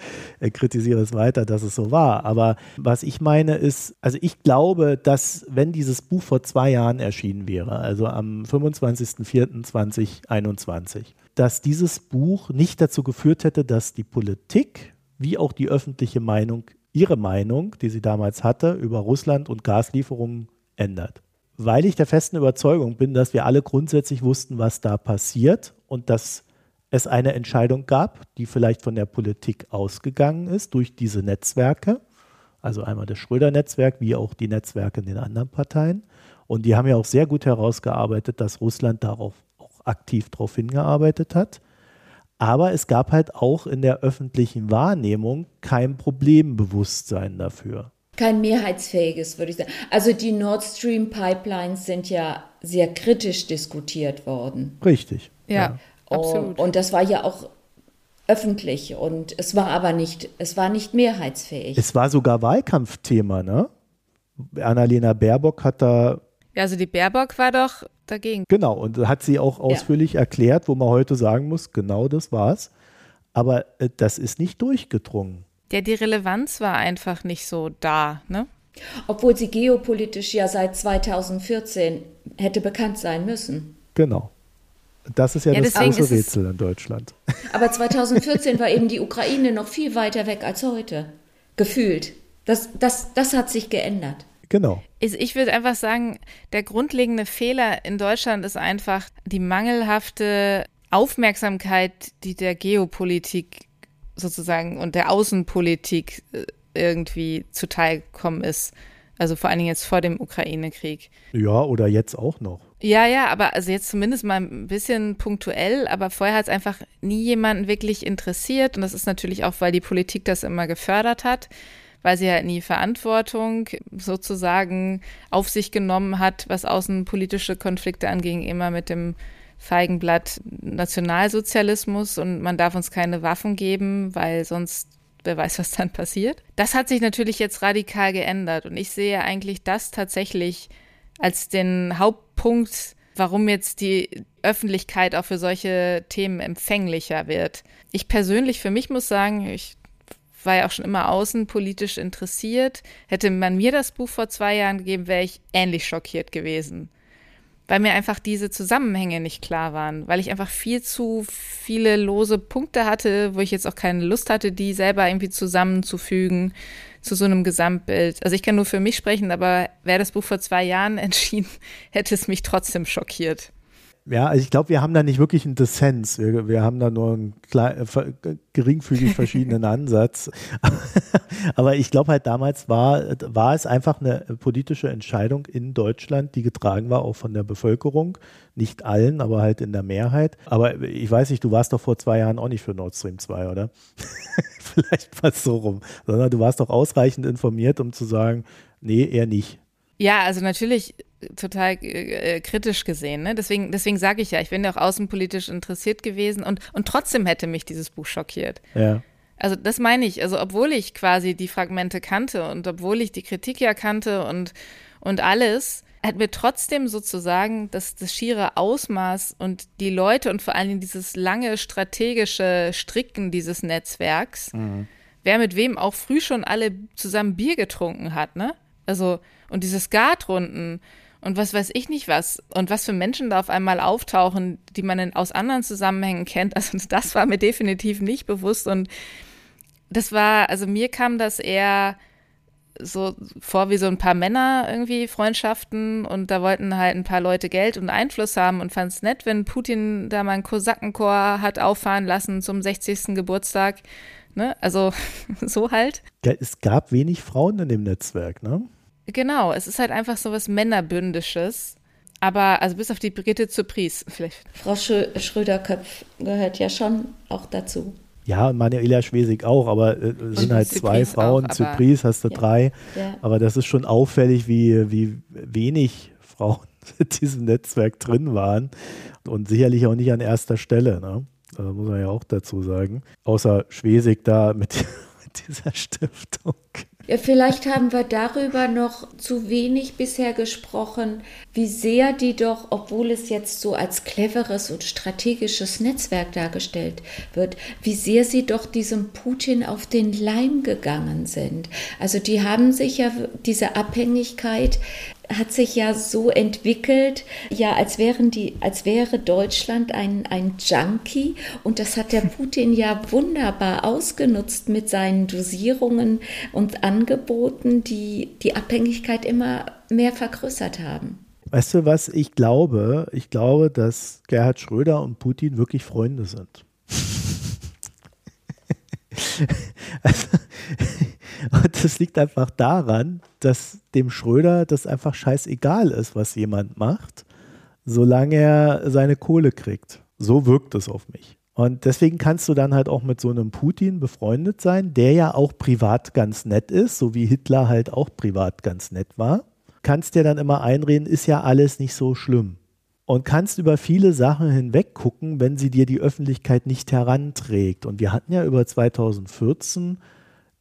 kritisiere es weiter, dass es so war. Aber was ich meine ist, also ich glaube, dass wenn dieses Buch vor zwei Jahren erschienen wäre, also am 25.04.2021, dass dieses Buch nicht dazu geführt hätte, dass die Politik wie auch die öffentliche Meinung ihre Meinung, die sie damals hatte, über Russland und Gaslieferungen ändert weil ich der festen Überzeugung bin, dass wir alle grundsätzlich wussten, was da passiert und dass es eine Entscheidung gab, die vielleicht von der Politik ausgegangen ist durch diese Netzwerke, also einmal das Schröder-Netzwerk, wie auch die Netzwerke in den anderen Parteien. Und die haben ja auch sehr gut herausgearbeitet, dass Russland darauf auch aktiv darauf hingearbeitet hat. Aber es gab halt auch in der öffentlichen Wahrnehmung kein Problembewusstsein dafür. Kein mehrheitsfähiges, würde ich sagen. Also die Nord Stream Pipelines sind ja sehr kritisch diskutiert worden. Richtig. Ja, ja. absolut. Und das war ja auch öffentlich und es war aber nicht, es war nicht mehrheitsfähig. Es war sogar Wahlkampfthema, ne? Annalena Baerbock hat da. Ja, also die Baerbock war doch dagegen. Genau, und hat sie auch ausführlich ja. erklärt, wo man heute sagen muss, genau das war's. Aber äh, das ist nicht durchgedrungen. Ja, die Relevanz war einfach nicht so da, ne? Obwohl sie geopolitisch ja seit 2014 hätte bekannt sein müssen. Genau. Das ist ja, ja das große Rätsel in Deutschland. Aber 2014 war eben die Ukraine noch viel weiter weg als heute. Gefühlt. Das, das, das hat sich geändert. Genau. Ich würde einfach sagen, der grundlegende Fehler in Deutschland ist einfach die mangelhafte Aufmerksamkeit, die der Geopolitik sozusagen und der Außenpolitik äh, irgendwie zuteilkommen ist. Also vor allen Dingen jetzt vor dem Ukraine-Krieg. Ja, oder jetzt auch noch. Ja, ja, aber also jetzt zumindest mal ein bisschen punktuell, aber vorher hat es einfach nie jemanden wirklich interessiert. Und das ist natürlich auch, weil die Politik das immer gefördert hat, weil sie halt nie Verantwortung sozusagen auf sich genommen hat, was außenpolitische Konflikte anging, immer mit dem Feigenblatt Nationalsozialismus und man darf uns keine Waffen geben, weil sonst wer weiß, was dann passiert. Das hat sich natürlich jetzt radikal geändert und ich sehe eigentlich das tatsächlich als den Hauptpunkt, warum jetzt die Öffentlichkeit auch für solche Themen empfänglicher wird. Ich persönlich für mich muss sagen, ich war ja auch schon immer außenpolitisch interessiert. Hätte man mir das Buch vor zwei Jahren gegeben, wäre ich ähnlich schockiert gewesen weil mir einfach diese Zusammenhänge nicht klar waren, weil ich einfach viel zu viele lose Punkte hatte, wo ich jetzt auch keine Lust hatte, die selber irgendwie zusammenzufügen zu so einem Gesamtbild. Also ich kann nur für mich sprechen, aber wäre das Buch vor zwei Jahren entschieden, hätte es mich trotzdem schockiert. Ja, also ich glaube, wir haben da nicht wirklich einen Dissens. Wir, wir haben da nur einen klein, äh, geringfügig verschiedenen Ansatz. Aber ich glaube halt damals war, war es einfach eine politische Entscheidung in Deutschland, die getragen war auch von der Bevölkerung. Nicht allen, aber halt in der Mehrheit. Aber ich weiß nicht, du warst doch vor zwei Jahren auch nicht für Nord Stream 2, oder? Vielleicht fast so rum. Sondern du warst doch ausreichend informiert, um zu sagen, nee, eher nicht. Ja, also natürlich total äh, kritisch gesehen. Ne? Deswegen, deswegen sage ich ja, ich bin ja auch außenpolitisch interessiert gewesen und, und trotzdem hätte mich dieses Buch schockiert. Ja. Also das meine ich. Also obwohl ich quasi die Fragmente kannte und obwohl ich die Kritik ja kannte und, und alles, hat mir trotzdem sozusagen das, das schiere Ausmaß und die Leute und vor allen Dingen dieses lange strategische Stricken dieses Netzwerks, mhm. wer mit wem auch früh schon alle zusammen Bier getrunken hat, ne? Also, und diese Skatrunden und was weiß ich nicht was und was für Menschen da auf einmal auftauchen, die man in, aus anderen Zusammenhängen kennt. Also das war mir definitiv nicht bewusst und das war, also mir kam das eher so vor wie so ein paar Männer irgendwie Freundschaften und da wollten halt ein paar Leute Geld und Einfluss haben und fand es nett, wenn Putin da mal einen Kosakenchor hat auffahren lassen zum 60. Geburtstag. Ne? Also so halt. Es gab wenig Frauen in dem Netzwerk, ne? Genau, es ist halt einfach so was Männerbündisches. Aber, also bis auf die Brigitte Pries vielleicht. Frau Schröder-Köpf gehört ja schon auch dazu. Ja, Manuela Schwesig auch, aber äh, sind halt Zypries zwei Frauen. Zypris hast du ja. drei. Ja. Aber das ist schon auffällig, wie, wie wenig Frauen in diesem Netzwerk drin waren. Und sicherlich auch nicht an erster Stelle. Ne? Das muss man ja auch dazu sagen. Außer Schwesig da mit, mit dieser Stiftung. Ja, vielleicht haben wir darüber noch zu wenig bisher gesprochen, wie sehr die doch, obwohl es jetzt so als cleveres und strategisches Netzwerk dargestellt wird, wie sehr sie doch diesem Putin auf den Leim gegangen sind. Also die haben sich ja diese Abhängigkeit hat sich ja so entwickelt, ja, als wären die, als wäre Deutschland ein, ein Junkie und das hat der Putin ja wunderbar ausgenutzt mit seinen Dosierungen und Angeboten, die die Abhängigkeit immer mehr vergrößert haben. Weißt du was, ich glaube, ich glaube, dass Gerhard Schröder und Putin wirklich Freunde sind. also, und das liegt einfach daran, dass dem Schröder das einfach scheißegal ist, was jemand macht, solange er seine Kohle kriegt. So wirkt es auf mich. Und deswegen kannst du dann halt auch mit so einem Putin befreundet sein, der ja auch privat ganz nett ist, so wie Hitler halt auch privat ganz nett war. Kannst dir dann immer einreden, ist ja alles nicht so schlimm. Und kannst über viele Sachen hinweg gucken, wenn sie dir die Öffentlichkeit nicht heranträgt. Und wir hatten ja über 2014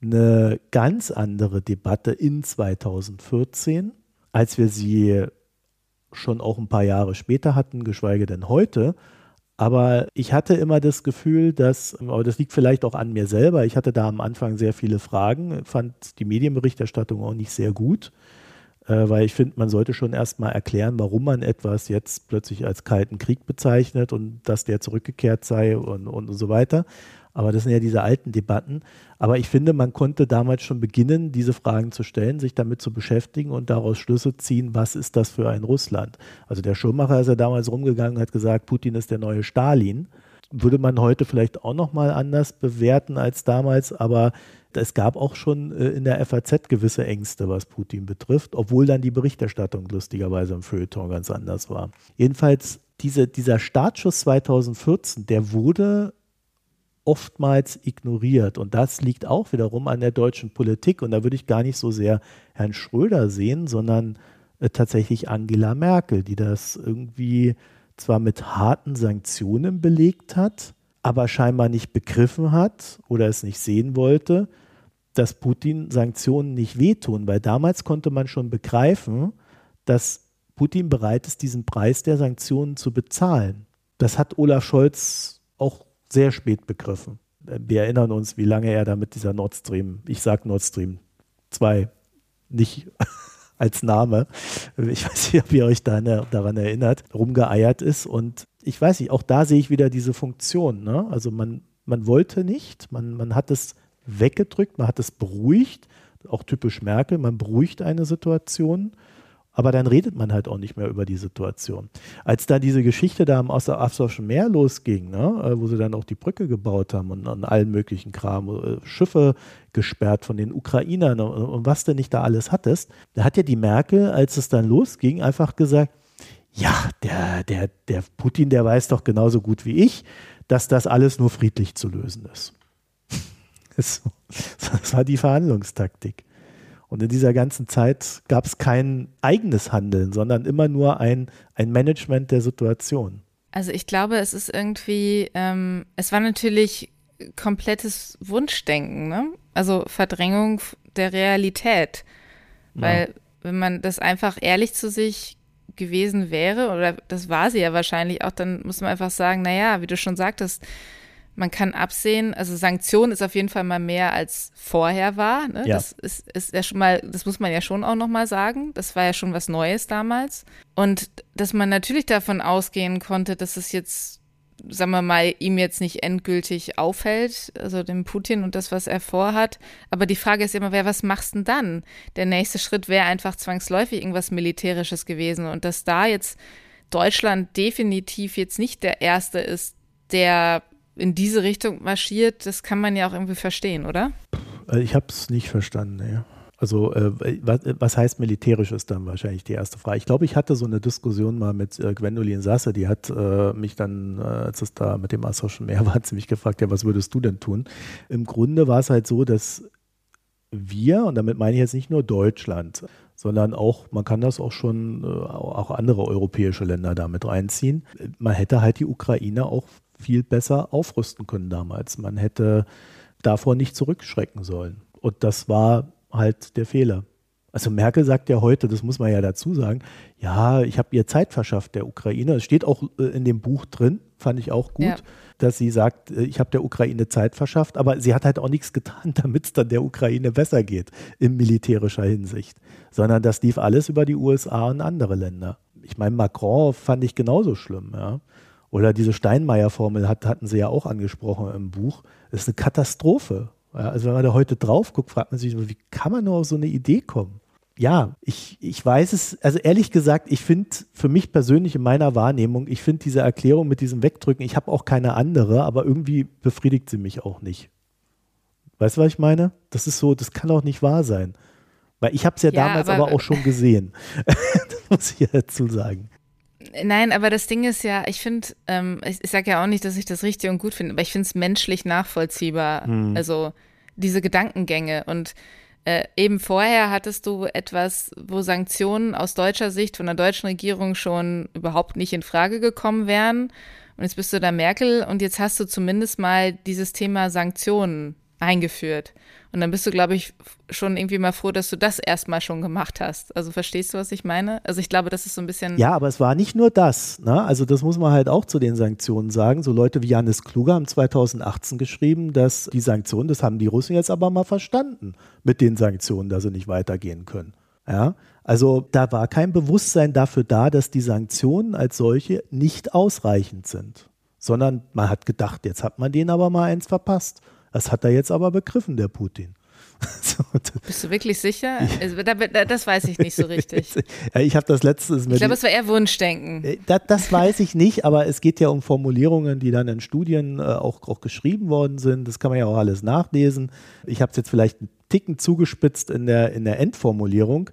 eine ganz andere Debatte in 2014, als wir sie schon auch ein paar Jahre später hatten, geschweige denn heute. Aber ich hatte immer das Gefühl, dass, aber das liegt vielleicht auch an mir selber, ich hatte da am Anfang sehr viele Fragen, fand die Medienberichterstattung auch nicht sehr gut. äh, weil ich finde, man sollte schon erstmal erklären, warum man etwas jetzt plötzlich als Kalten Krieg bezeichnet und dass der zurückgekehrt sei und, und, und so weiter. Aber das sind ja diese alten Debatten. Aber ich finde, man konnte damals schon beginnen, diese Fragen zu stellen, sich damit zu beschäftigen und daraus Schlüsse ziehen, was ist das für ein Russland. Also der Schirmacher ist ja damals rumgegangen und hat gesagt, Putin ist der neue Stalin. Würde man heute vielleicht auch nochmal anders bewerten als damals, aber es gab auch schon äh, in der FAZ gewisse Ängste, was Putin betrifft, obwohl dann die Berichterstattung lustigerweise im Feuilleton ganz anders war. Jedenfalls diese, dieser Startschuss 2014, der wurde oftmals ignoriert. Und das liegt auch wiederum an der deutschen Politik. Und da würde ich gar nicht so sehr Herrn Schröder sehen, sondern äh, tatsächlich Angela Merkel, die das irgendwie zwar mit harten Sanktionen belegt hat, aber scheinbar nicht begriffen hat oder es nicht sehen wollte, dass Putin Sanktionen nicht wehtun, weil damals konnte man schon begreifen, dass Putin bereit ist, diesen Preis der Sanktionen zu bezahlen. Das hat Olaf Scholz auch sehr spät begriffen. Wir erinnern uns, wie lange er da mit dieser Nord Stream, ich sage Nord Stream 2, nicht als Name, ich weiß nicht, ob ihr euch daran erinnert, rumgeeiert ist. Und ich weiß nicht, auch da sehe ich wieder diese Funktion. Ne? Also man, man wollte nicht, man, man hat es weggedrückt, man hat es beruhigt, auch typisch Merkel, man beruhigt eine Situation aber dann redet man halt auch nicht mehr über die Situation. Als da diese Geschichte da am Asowschen Meer losging, ne, äh, wo sie dann auch die Brücke gebaut haben und an allen möglichen Kram, äh, Schiffe gesperrt von den Ukrainern und, und was denn nicht da alles hattest, da hat ja die Merkel, als es dann losging, einfach gesagt, ja, der, der, der Putin, der weiß doch genauso gut wie ich, dass das alles nur friedlich zu lösen ist. das war die Verhandlungstaktik. Und in dieser ganzen Zeit gab es kein eigenes Handeln, sondern immer nur ein, ein Management der Situation. Also ich glaube, es ist irgendwie, ähm, es war natürlich komplettes Wunschdenken, ne? Also Verdrängung der Realität. Weil ja. wenn man das einfach ehrlich zu sich gewesen wäre, oder das war sie ja wahrscheinlich auch, dann muss man einfach sagen, naja, wie du schon sagtest, man kann absehen, also Sanktion ist auf jeden Fall mal mehr als vorher war. Ne? Ja. Das ist, ist ja schon mal, das muss man ja schon auch nochmal sagen. Das war ja schon was Neues damals. Und dass man natürlich davon ausgehen konnte, dass es jetzt, sagen wir mal, ihm jetzt nicht endgültig auffällt, also dem Putin und das, was er vorhat. Aber die Frage ist immer, wer, was machst denn dann? Der nächste Schritt wäre einfach zwangsläufig irgendwas Militärisches gewesen. Und dass da jetzt Deutschland definitiv jetzt nicht der erste ist, der in diese Richtung marschiert, das kann man ja auch irgendwie verstehen, oder? Also ich habe es nicht verstanden, ja. Also äh, was, was, heißt militärisch ist dann wahrscheinlich die erste Frage. Ich glaube, ich hatte so eine Diskussion mal mit äh, Gwendolin Sasse, die hat äh, mich dann, äh, als es da mit dem Assoschen Meer war, ziemlich gefragt, ja, was würdest du denn tun? Im Grunde war es halt so, dass wir, und damit meine ich jetzt nicht nur Deutschland, sondern auch, man kann das auch schon, äh, auch andere europäische Länder damit reinziehen, man hätte halt die Ukraine auch viel besser aufrüsten können damals. Man hätte davor nicht zurückschrecken sollen. Und das war halt der Fehler. Also Merkel sagt ja heute, das muss man ja dazu sagen, ja, ich habe ihr Zeit verschafft, der Ukraine. Es steht auch äh, in dem Buch drin, fand ich auch gut, ja. dass sie sagt, äh, ich habe der Ukraine Zeit verschafft, aber sie hat halt auch nichts getan, damit es dann der Ukraine besser geht in militärischer Hinsicht, sondern das lief alles über die USA und andere Länder. Ich meine, Macron fand ich genauso schlimm, ja. Oder diese Steinmeier-Formel hat, hatten sie ja auch angesprochen im Buch. Das ist eine Katastrophe. Ja, also wenn man da heute drauf guckt, fragt man sich, wie kann man nur auf so eine Idee kommen? Ja, ich, ich weiß es, also ehrlich gesagt, ich finde für mich persönlich in meiner Wahrnehmung, ich finde diese Erklärung mit diesem Wegdrücken, ich habe auch keine andere, aber irgendwie befriedigt sie mich auch nicht. Weißt du, was ich meine? Das ist so, das kann auch nicht wahr sein. Weil ich habe es ja, ja, damals aber, aber, auch schon gesehen. das muss ich ja dazu sagen. Nein, aber das Ding ist ja, ich finde, ähm, ich, ich sage ja auch nicht, dass ich das richtig und gut finde, aber ich finde es menschlich nachvollziehbar. Mhm. Also diese Gedankengänge. Und äh, eben vorher hattest du etwas, wo Sanktionen aus deutscher Sicht von der deutschen Regierung schon überhaupt nicht in Frage gekommen wären. Und jetzt bist du da Merkel und jetzt hast du zumindest mal dieses Thema Sanktionen eingeführt. Und dann bist du, glaube ich, schon irgendwie mal froh, dass du das erstmal schon gemacht hast. Also verstehst du, was ich meine? Also ich glaube, das ist so ein bisschen. Ja, aber es war nicht nur das. Ne? Also das muss man halt auch zu den Sanktionen sagen. So Leute wie Janis Kluger haben 2018 geschrieben, dass die Sanktionen, das haben die Russen jetzt aber mal verstanden mit den Sanktionen, dass sie nicht weitergehen können. Ja, also da war kein Bewusstsein dafür da, dass die Sanktionen als solche nicht ausreichend sind, sondern man hat gedacht, jetzt hat man denen aber mal eins verpasst. Das hat er jetzt aber begriffen, der Putin. So, Bist du wirklich sicher? Also, das weiß ich nicht so richtig. ich habe das letztes. Ich glaube, es war eher Wunschdenken. Äh, das, das, weiß ich nicht, aber es geht ja um Formulierungen, die dann in Studien äh, auch, auch geschrieben worden sind. Das kann man ja auch alles nachlesen. Ich habe es jetzt vielleicht einen Ticken zugespitzt in der, in der Endformulierung,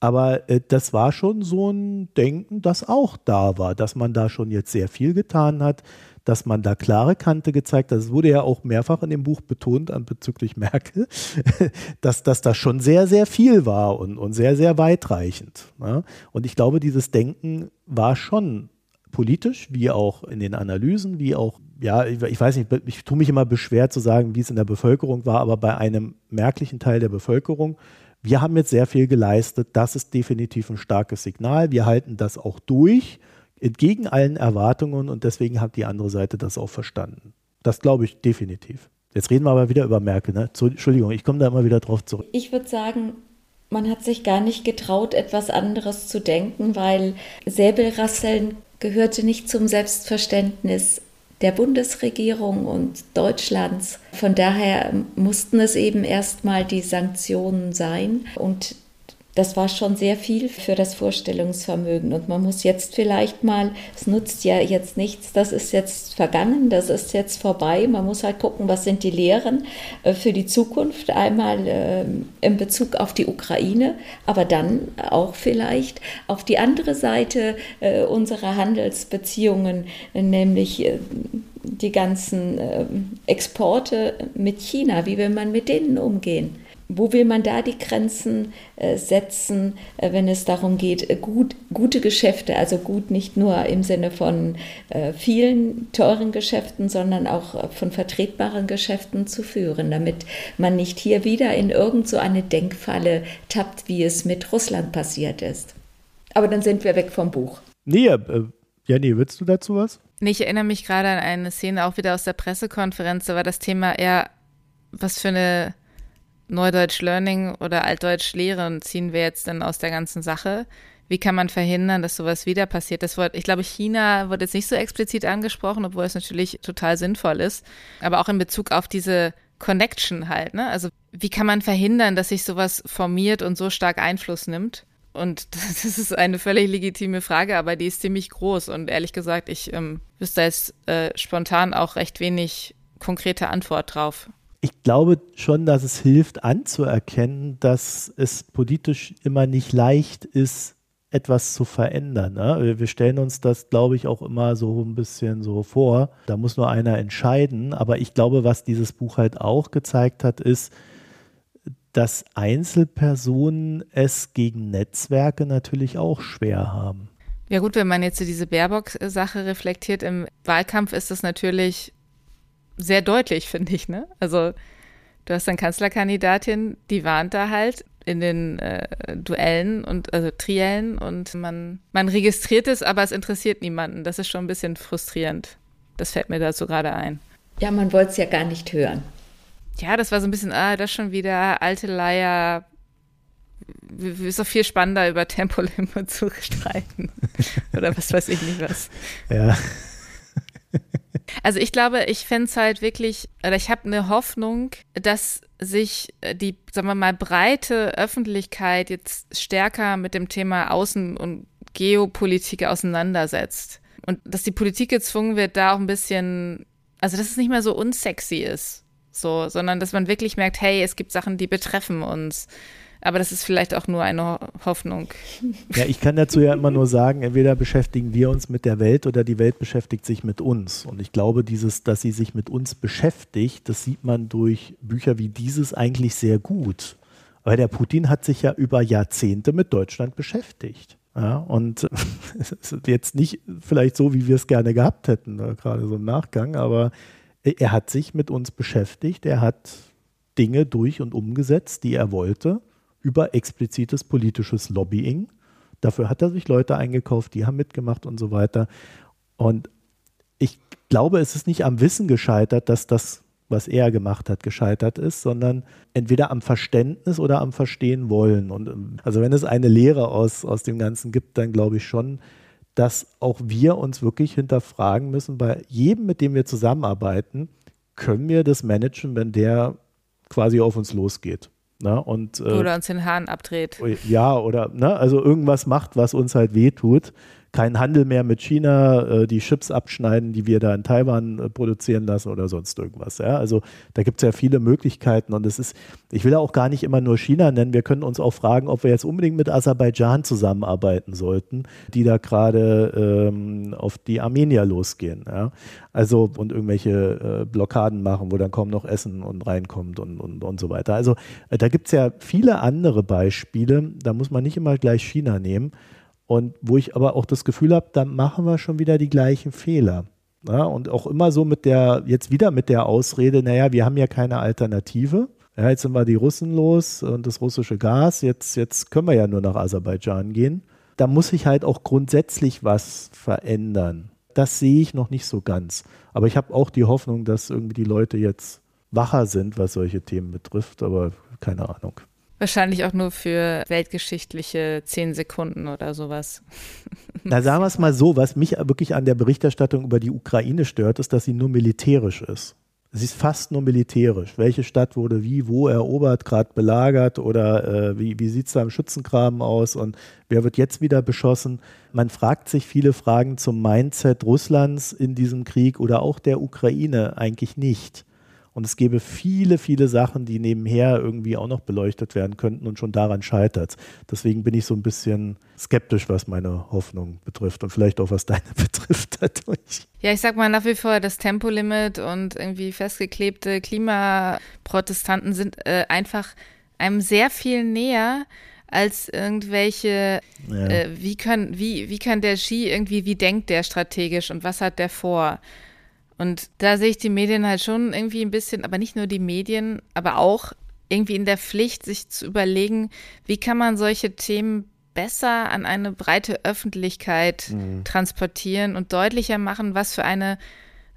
aber äh, das war schon so ein Denken, das auch da war, dass man da schon jetzt sehr viel getan hat, dass man da klare Kante gezeigt hat. Es wurde ja auch mehrfach in dem Buch betont an bezüglich Merkel, dass, dass das schon sehr, sehr viel war und, und sehr, sehr weitreichend. Ne? Und ich glaube, dieses Denken war schon politisch, wie auch in den Analysen, wie auch, ja, ich, ich weiß nicht, ich tue mich immer beschwert zu sagen, wie es in der Bevölkerung war, aber bei einem merklichen Teil der Bevölkerung wir haben jetzt sehr viel geleistet. Das ist definitiv ein starkes Signal. Wir halten das auch durch entgegen allen Erwartungen und deswegen hat die andere Seite das auch verstanden. Das glaube ich definitiv. Jetzt reden wir aber wieder über Merkel. Ne? Entschuldigung, ich komme da immer wieder drauf zurück. Ich würde sagen, man hat sich gar nicht getraut, etwas anderes zu denken, weil Säbelrasseln gehörte nicht zum Selbstverständnis der Bundesregierung und Deutschlands. Von daher mussten es eben erstmal die Sanktionen sein und das war schon sehr viel für das Vorstellungsvermögen. Und man muss jetzt vielleicht mal, es nutzt ja jetzt nichts, das ist jetzt vergangen, das ist jetzt vorbei. Man muss halt gucken, was sind die Lehren äh, für die Zukunft. Einmal äh, in Bezug auf die Ukraine, aber dann auch vielleicht auf die andere Seite äh, unserer Handelsbeziehungen, nämlich die ganzen Exporte mit China. Wie will man mit denen umgehen? Wo will man da die Grenzen äh, setzen, äh, wenn es darum geht, äh, gut, gute Geschäfte, also gut nicht nur im Sinne von vielen teuren Geschäften, sondern auch von vertretbaren Geschäften zu führen, damit man nicht hier wieder in irgend so eine Denkfalle tappt, wie es mit Russland passiert ist. Aber dann sind wir weg vom Buch. Nee, äh, Jenny, willst du dazu was? Nee, ich erinnere mich gerade an eine Szene auch wieder aus der Pressekonferenz, da war das Thema eher, was für eine Neudeutsch Learning oder Altdeutsch Lehren ziehen wir jetzt denn aus der ganzen Sache? Wie kann man verhindern, dass sowas wieder passiert? Das Wort, ich glaube, China wird jetzt nicht so explizit angesprochen, obwohl es natürlich total sinnvoll ist. Aber auch in Bezug auf diese Connection halt, ne? Also, wie kann man verhindern, dass sich sowas formiert und so stark Einfluss nimmt? Und das ist eine völlig legitime Frage, aber die ist ziemlich groß. Und ehrlich gesagt, ich ähm, wüsste jetzt äh, spontan auch recht wenig konkrete Antwort drauf ich glaube schon, dass es hilft anzuerkennen, dass es politisch immer nicht leicht ist, etwas zu verändern. Ne? Wir stellen uns das, glaube ich, auch immer so ein bisschen so vor. Da muss nur einer entscheiden. Aber ich glaube, was dieses Buch halt auch gezeigt hat, ist, dass Einzelpersonen es gegen Netzwerke natürlich auch schwer haben. Ja gut, wenn man jetzt diese Baerbock-Sache reflektiert, im Wahlkampf ist das natürlich sehr deutlich, finde ich. Ne? Also du hast eine Kanzlerkandidatin, die warnt da halt in den äh, Duellen und also Triellen und man, man registriert es, aber es interessiert niemanden. Das ist schon ein bisschen frustrierend. Das fällt mir dazu gerade ein. Ja, man wollte es ja gar nicht hören. Ja, das war so ein bisschen, ah, das schon wieder alte Leier. Ist doch viel spannender, über Tempolimit zu streiten. Oder was weiß ich nicht was. Ja. Also ich glaube, ich fände es halt wirklich, oder ich habe eine Hoffnung, dass sich äh, die, sagen wir mal, breite Öffentlichkeit jetzt stärker mit dem Thema Außen- und Geopolitik auseinandersetzt. Und dass die Politik gezwungen wird, da auch ein bisschen, also dass es nicht mehr so unsexy ist, so, sondern dass man wirklich merkt, hey, es gibt Sachen, die betreffen uns. Aber das ist vielleicht auch nur eine Hoffnung. Ja, ich kann dazu ja immer nur sagen, entweder beschäftigen wir uns mit der Welt oder die Welt beschäftigt sich mit uns. Und ich glaube, dieses, dass sie sich mit uns beschäftigt, das sieht man durch Bücher wie dieses eigentlich sehr gut. Weil der Putin hat sich ja über Jahrzehnte mit Deutschland beschäftigt. Ja, und jetzt nicht vielleicht so, wie wir es gerne gehabt hätten, ne, gerade so im Nachgang, aber er hat sich mit uns beschäftigt, er hat Dinge durch und umgesetzt, die er wollte über explizites politisches Lobbying. Dafür hat er sich Leute eingekauft, die haben mitgemacht und so weiter. Und ich glaube, es ist nicht am Wissen gescheitert, dass das was er gemacht hat, gescheitert ist, sondern entweder am Verständnis oder am Verstehen wollen. Und ähm, also wenn es eine Lehre aus, aus dem Ganzen gibt, dann glaube ich schon, dass auch wir uns wirklich hinterfragen müssen, bei jedem, mit dem wir zusammenarbeiten, können wir das managen, wenn der quasi auf uns losgeht. Ne? Und, äh, oder uns den Hahn abdreht. Ja, oder ne? also irgendwas macht, was uns halt wehtut keinen Handel mehr mit China, äh, die Chips abschneiden, die wir da in Taiwan äh, produzieren lassen oder sonst irgendwas. Ja? Also da gibt es ja viele Möglichkeiten und es ist, ich will auch gar nicht immer nur China nennen, wir können uns auch fragen, ob wir jetzt unbedingt mit Aserbaidschan zusammenarbeiten sollten, die da gerade ähm, auf die Armenier losgehen. Ja? Also und irgendwelche äh, Blockaden machen, wo dann kaum noch Essen und reinkommt und, und, und so weiter. Also äh, da gibt es ja viele andere Beispiele, da muss man nicht immer gleich China nehmen. Und wo ich aber auch das Gefühl habe, da machen wir schon wieder die gleichen Fehler. Ja, und auch immer so mit der, jetzt wieder mit der Ausrede, naja, wir haben ja keine Alternative. Ja, jetzt sind wir die Russen los und das russische Gas, jetzt, jetzt können wir ja nur nach Aserbaidschan gehen. Da muss sich halt auch grundsätzlich was verändern. Das sehe ich noch nicht so ganz. Aber ich habe auch die Hoffnung, dass irgendwie die Leute jetzt wacher sind, was solche Themen betrifft, aber keine Ahnung. Wahrscheinlich auch nur für weltgeschichtliche zehn Sekunden oder sowas. Na, sagen wir es mal so, was mich wirklich an der Berichterstattung über die Ukraine stört, ist, dass sie nur militärisch ist. Sie ist fast nur militärisch. Welche Stadt wurde wie, wo erobert, gerade belagert oder äh, wie, wie sieht es da im Schützengraben aus und wer wird jetzt wieder beschossen? Man fragt sich viele Fragen zum Mindset Russlands in diesem Krieg oder auch der Ukraine eigentlich nicht. Und es gäbe viele, viele Sachen, die nebenher irgendwie auch noch beleuchtet werden könnten und schon daran scheitert. Deswegen bin ich so ein bisschen skeptisch, was meine Hoffnung betrifft und vielleicht auch was deine betrifft dadurch. Ja, ich sag mal nach wie vor, das Tempolimit und irgendwie festgeklebte Klimaprotestanten sind äh, einfach einem sehr viel näher als irgendwelche, ja. äh, wie, kann, wie, wie kann der Ski irgendwie, wie denkt der strategisch und was hat der vor? Und da sehe ich die Medien halt schon irgendwie ein bisschen, aber nicht nur die Medien, aber auch irgendwie in der Pflicht, sich zu überlegen, wie kann man solche Themen besser an eine breite Öffentlichkeit mhm. transportieren und deutlicher machen, was für eine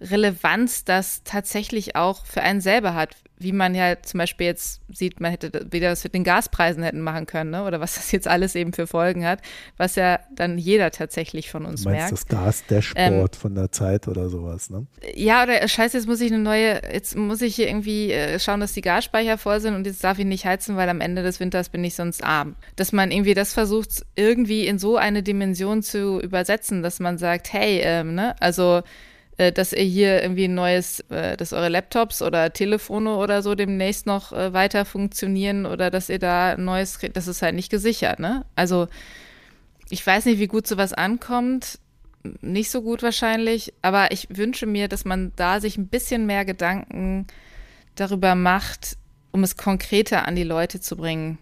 Relevanz das tatsächlich auch für einen selber hat wie man ja zum Beispiel jetzt sieht, man hätte wieder das mit den Gaspreisen hätten machen können, ne? oder was das jetzt alles eben für Folgen hat, was ja dann jeder tatsächlich von uns du meinst merkt. das Gas-Dashboard ähm, von der Zeit oder sowas, ne? Ja, oder äh, scheiße, jetzt muss ich eine neue, jetzt muss ich hier irgendwie äh, schauen, dass die Gasspeicher voll sind und jetzt darf ich nicht heizen, weil am Ende des Winters bin ich sonst arm. Dass man irgendwie das versucht, irgendwie in so eine Dimension zu übersetzen, dass man sagt, hey, ähm, ne, also äh, dass ihr hier irgendwie ein neues, äh, dass eure Laptops oder Telefone oder so demnächst noch äh, weiter funktionieren oder dass ihr da ein neues kriegt, das ist halt nicht gesichert, ne? Also ich weiß nicht, wie gut sowas ankommt. Nicht so gut wahrscheinlich, aber ich wünsche mir, dass man da sich ein bisschen mehr Gedanken darüber macht, um es konkreter an die Leute zu bringen.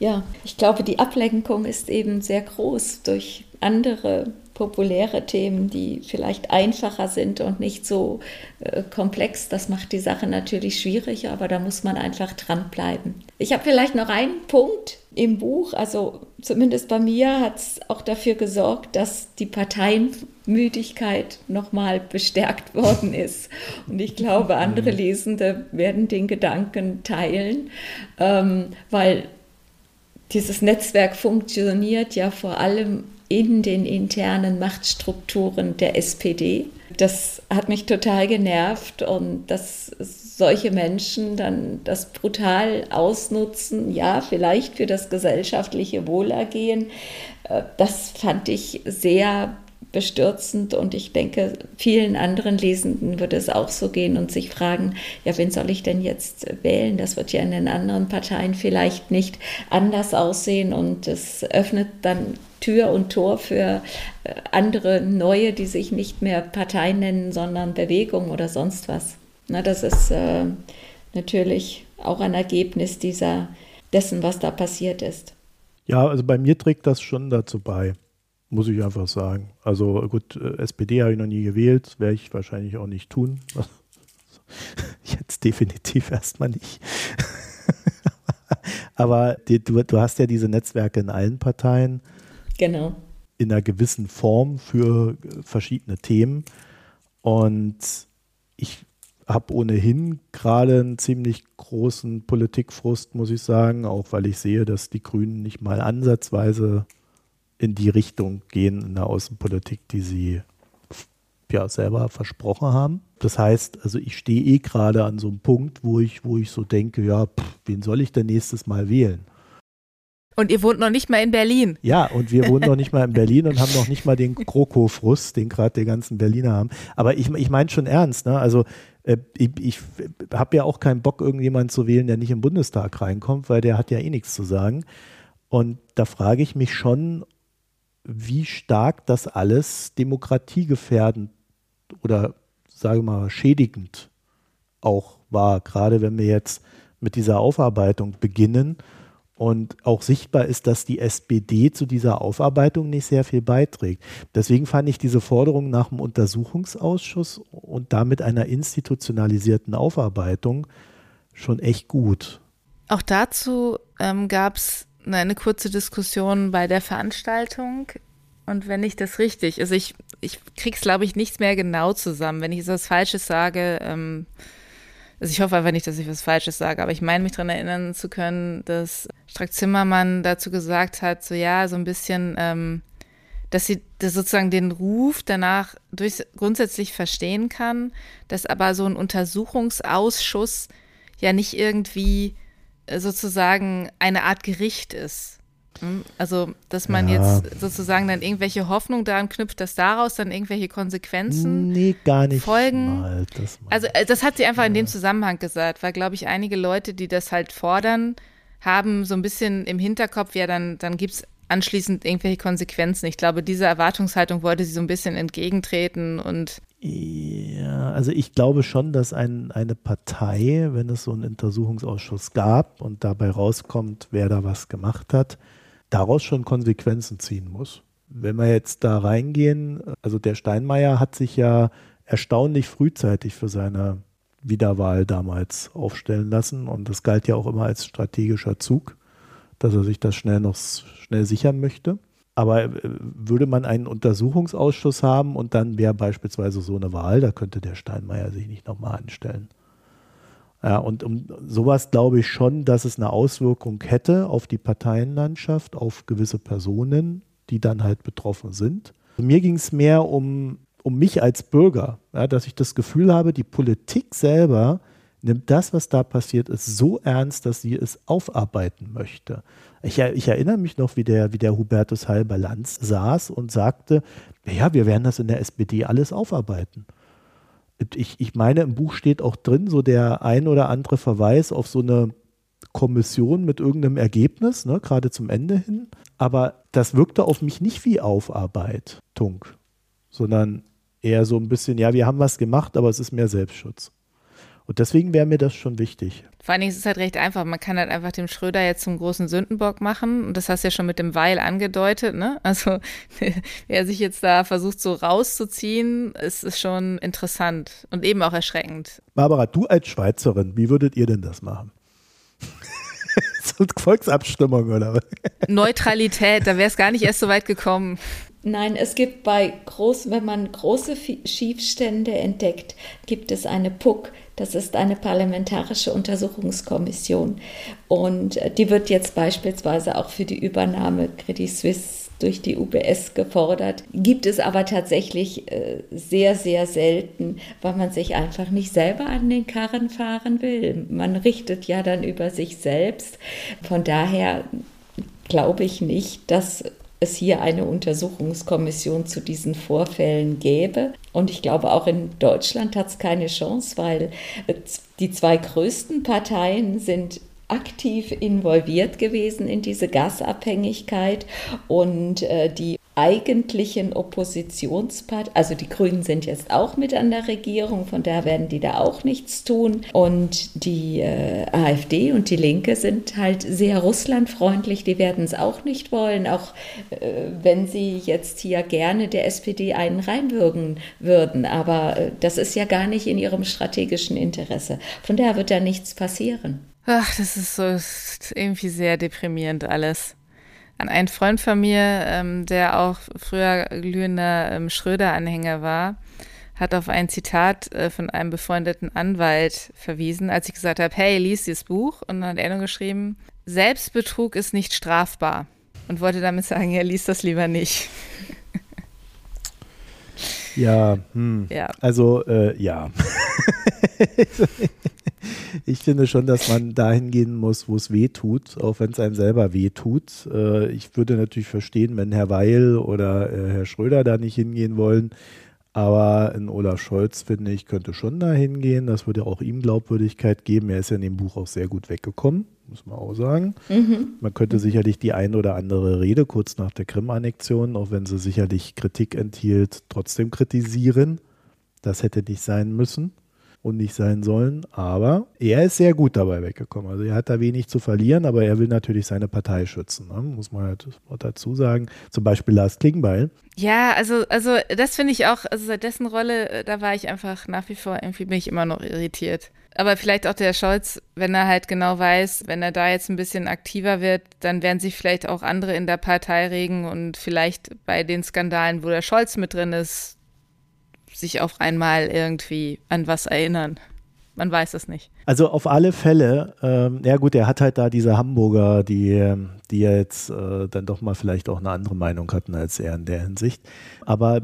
Ja, ich glaube, die Ablenkung ist eben sehr groß durch andere populäre Themen, die vielleicht einfacher sind und nicht so äh, komplex. Das macht die Sache natürlich schwierig, aber da muss man einfach dranbleiben. Ich habe vielleicht noch einen Punkt im Buch, also zumindest bei mir hat es auch dafür gesorgt, dass die Parteienmüdigkeit nochmal bestärkt worden ist. Und ich glaube, andere mhm. Lesende werden den Gedanken teilen, ähm, weil dieses Netzwerk funktioniert ja vor allem in den internen Machtstrukturen der SPD. Das hat mich total genervt und dass solche Menschen dann das brutal ausnutzen, ja, vielleicht für das gesellschaftliche Wohlergehen, äh, das fand ich sehr bestürzend und ich denke, vielen anderen Lesenden würde es auch so gehen und sich fragen, ja, wen soll ich denn jetzt wählen? Das wird ja in den anderen Parteien vielleicht nicht anders aussehen und es öffnet dann Tür und Tor für äh, andere neue, die sich nicht mehr Partei nennen, sondern Bewegung oder sonst was. Na, das ist äh, natürlich auch ein Ergebnis dieser, dessen, was da passiert ist. Ja, also bei mir trägt das schon dazu bei, muss ich einfach sagen. Also gut, äh, SPD habe ich noch nie gewählt, werde ich wahrscheinlich auch nicht tun. Jetzt definitiv erstmal nicht. Aber die, du, du hast ja diese Netzwerke in allen Parteien. Genau. In einer gewissen Form für äh, verschiedene Themen. Und ich habe ohnehin gerade einen ziemlich großen Politikfrust, muss ich sagen, auch weil ich sehe, dass die Grünen nicht mal ansatzweise in die Richtung gehen in der Außenpolitik, die sie ja selber versprochen haben. Das heißt, also ich stehe eh gerade an so einem Punkt, wo ich, wo ich so denke, ja, pff, wen soll ich denn nächstes Mal wählen? Und ihr wohnt noch nicht mal in Berlin. Ja, und wir wohnen noch nicht mal in Berlin und haben noch nicht mal den Kroko-Frust, den gerade die ganzen Berliner haben. Aber ich, ich meine schon ernst, ne? Also äh, ich, ich habe ja auch keinen Bock, irgendjemanden zu wählen, der nicht im Bundestag reinkommt, weil der hat ja eh nichts zu sagen. Und da frage ich mich schon, wie stark das alles demokratiegefährdend oder sage mal schädigend auch war, gerade wenn wir jetzt mit dieser Aufarbeitung beginnen und auch sichtbar ist, dass die SPD zu dieser Aufarbeitung nicht sehr viel beiträgt. Deswegen fand ich diese Forderung nach dem Untersuchungsausschuss und damit einer institutionalisierten Aufarbeitung schon echt gut. Auch dazu ähm, gab es eine kurze Diskussion bei der Veranstaltung. Und wenn ich das richtig, also ich, ich krieg's, glaube ich, nichts mehr genau zusammen. Wenn ich etwas Falsches sage, ähm, also ich hoffe einfach nicht, dass ich was Falsches sage, aber ich meine mich daran erinnern zu können, dass Strack Zimmermann dazu gesagt hat, so ja, so ein bisschen, ähm, dass sie dass sozusagen den Ruf danach durch, grundsätzlich verstehen kann, dass aber so ein Untersuchungsausschuss ja nicht irgendwie sozusagen eine Art Gericht ist. Hm? Also, dass man ja. jetzt sozusagen dann irgendwelche Hoffnung daran knüpft, dass daraus dann irgendwelche Konsequenzen nee, gar nicht folgen. Mal, das also, äh, das hat sie einfach ja. in dem Zusammenhang gesagt, weil, glaube ich, einige Leute, die das halt fordern, haben so ein bisschen im Hinterkopf, ja, dann, dann gibt es anschließend irgendwelche Konsequenzen. Ich glaube, dieser Erwartungshaltung wollte sie so ein bisschen entgegentreten und ja, also ich glaube schon, dass ein, eine Partei, wenn es so einen Untersuchungsausschuss gab und dabei rauskommt, wer da was gemacht hat, daraus schon Konsequenzen ziehen muss. Wenn wir jetzt da reingehen, also der Steinmeier hat sich ja erstaunlich frühzeitig für seine Wiederwahl damals aufstellen lassen und das galt ja auch immer als strategischer Zug, dass er sich das schnell noch schnell sichern möchte. Aber äh, würde man einen Untersuchungsausschuss haben und dann wäre beispielsweise so eine Wahl, da könnte der Steinmeier sich nicht nochmal anstellen. Ja, und um sowas glaube ich schon, dass es eine Auswirkung hätte auf die Parteienlandschaft, auf gewisse Personen, die dann halt betroffen sind. Mir ging es mehr um, um mich als Bürger, ja, dass ich das Gefühl habe, die Politik selber nimmt das, was da passiert ist, so ernst, dass sie es aufarbeiten möchte. Ich, ich erinnere mich noch, wie der, wie der Hubertus Heil-Balanz saß und sagte, ja, wir werden das in der SPD alles aufarbeiten ich, ich meine, im Buch steht auch drin, so der ein oder andere Verweis auf so eine Kommission mit irgendeinem Ergebnis, ne, gerade zum Ende hin. Aber das wirkte auf mich nicht wie Aufarbeitung, sondern eher so ein bisschen, ja, wir haben was gemacht, aber es ist mehr Selbstschutz. Und deswegen wäre mir das schon wichtig. Vor allen Dingen ist es halt recht einfach. Man kann halt einfach dem Schröder jetzt zum großen Sündenbock machen. Und das hast du ja schon mit dem Weil angedeutet, ne? Also, wer sich jetzt da versucht, so rauszuziehen, ist, ist schon interessant und eben auch erschreckend. Barbara, du als Schweizerin, wie würdet ihr denn das machen? so Volksabstimmung oder was? Neutralität, da wäre es gar nicht erst so weit gekommen. Nein, es gibt bei groß, wenn man große Schiefstände entdeckt, gibt es eine PUC, das ist eine parlamentarische Untersuchungskommission. Und äh, die wird jetzt beispielsweise auch für die Übernahme Credit Suisse durch die UBS gefordert. Gibt es aber tatsächlich äh, sehr, sehr selten, weil man sich einfach nicht selber an den Karren fahren will. Man richtet ja dann über sich selbst. Von daher glaube ich nicht, dass es hier eine Untersuchungskommission zu diesen Vorfällen gäbe. Und ich glaube, auch in Deutschland hat es keine Chance, weil die zwei größten Parteien sind aktiv involviert gewesen in diese Gasabhängigkeit und äh, die eigentlichen Oppositionsparteien, also die Grünen sind jetzt auch mit an der Regierung, von daher werden die da auch nichts tun. Und die äh, AfD und die Linke sind halt sehr russlandfreundlich, die werden es auch nicht wollen, auch äh, wenn sie jetzt hier gerne der SPD einen reinwürgen würden. Aber äh, das ist ja gar nicht in ihrem strategischen Interesse. Von daher wird da nichts passieren. Ach, das ist so ist irgendwie sehr deprimierend alles an einen Freund von mir, ähm, der auch früher glühender ähm, Schröder-Anhänger war, hat auf ein Zitat äh, von einem befreundeten Anwalt verwiesen, als ich gesagt habe, hey, lies dieses Buch. Und dann hat er nur geschrieben, Selbstbetrug ist nicht strafbar. Und wollte damit sagen, er liest das lieber nicht. Ja, hm. ja. also äh, ja. ich finde schon, dass man dahin gehen muss, wo es weh tut, auch wenn es einem selber weh tut. Äh, ich würde natürlich verstehen, wenn Herr Weil oder äh, Herr Schröder da nicht hingehen wollen. Aber in Olaf Scholz, finde ich, könnte schon da hingehen. Das würde auch ihm Glaubwürdigkeit geben. Er ist ja in dem Buch auch sehr gut weggekommen, muss man auch sagen. Mhm. Man könnte sicherlich die ein oder andere Rede kurz nach der Krim-Annexion, auch wenn sie sicherlich Kritik enthielt, trotzdem kritisieren. Das hätte nicht sein müssen und nicht sein sollen. Aber er ist sehr gut dabei weggekommen. Also er hat da wenig zu verlieren, aber er will natürlich seine Partei schützen. Ne? Muss man halt dazu sagen. Zum Beispiel Lars Klingbeil. Ja, also, also das finde ich auch, also seit dessen Rolle, äh, da war ich einfach nach wie vor, irgendwie bin ich immer noch irritiert. Aber vielleicht auch der Scholz, wenn er halt genau weiß, wenn er da jetzt ein bisschen aktiver wird, dann werden sich vielleicht auch andere in der Partei regen und vielleicht bei den Skandalen, wo der Scholz mit drin ist, sich auf einmal irgendwie an was erinnern. Man weiß es nicht. Also auf alle Fälle, ähm, ja gut, er hat halt da diese Hamburger, die, die jetzt äh, dann doch mal vielleicht auch eine andere Meinung hatten als er in der Hinsicht. Aber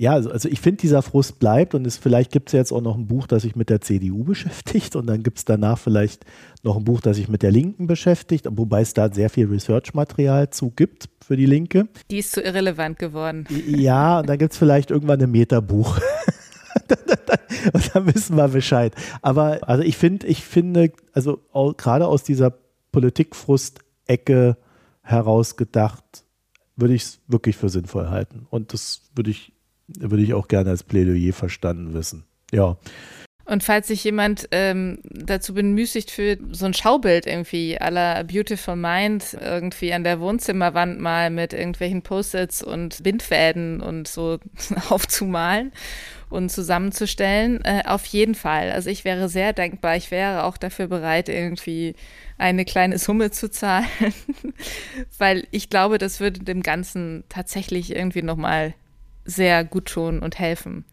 ja, also, also ich finde, dieser Frust bleibt und es, vielleicht gibt es jetzt auch noch ein Buch, das sich mit der CDU beschäftigt und dann gibt es danach vielleicht noch ein Buch, das sich mit der Linken beschäftigt, wobei es da sehr viel Research-Material zu gibt für die Linke. Die ist zu irrelevant geworden. Ja, und dann gibt es vielleicht irgendwann ein Metabuch. und dann wissen wir Bescheid. Aber also ich finde, ich finde, also gerade aus dieser Politikfrust-Ecke herausgedacht, würde ich es wirklich für sinnvoll halten. Und das würde ich, würde ich auch gerne als Plädoyer verstanden wissen. Ja. Und falls sich jemand ähm, dazu bemüßigt fühlt, so ein Schaubild irgendwie aller Beautiful Mind irgendwie an der Wohnzimmerwand mal mit irgendwelchen Post-its und Bindfäden und so aufzumalen und zusammenzustellen, äh, auf jeden Fall. Also ich wäre sehr dankbar. Ich wäre auch dafür bereit, irgendwie eine kleine Summe zu zahlen, weil ich glaube, das würde dem Ganzen tatsächlich irgendwie nochmal sehr gut tun und helfen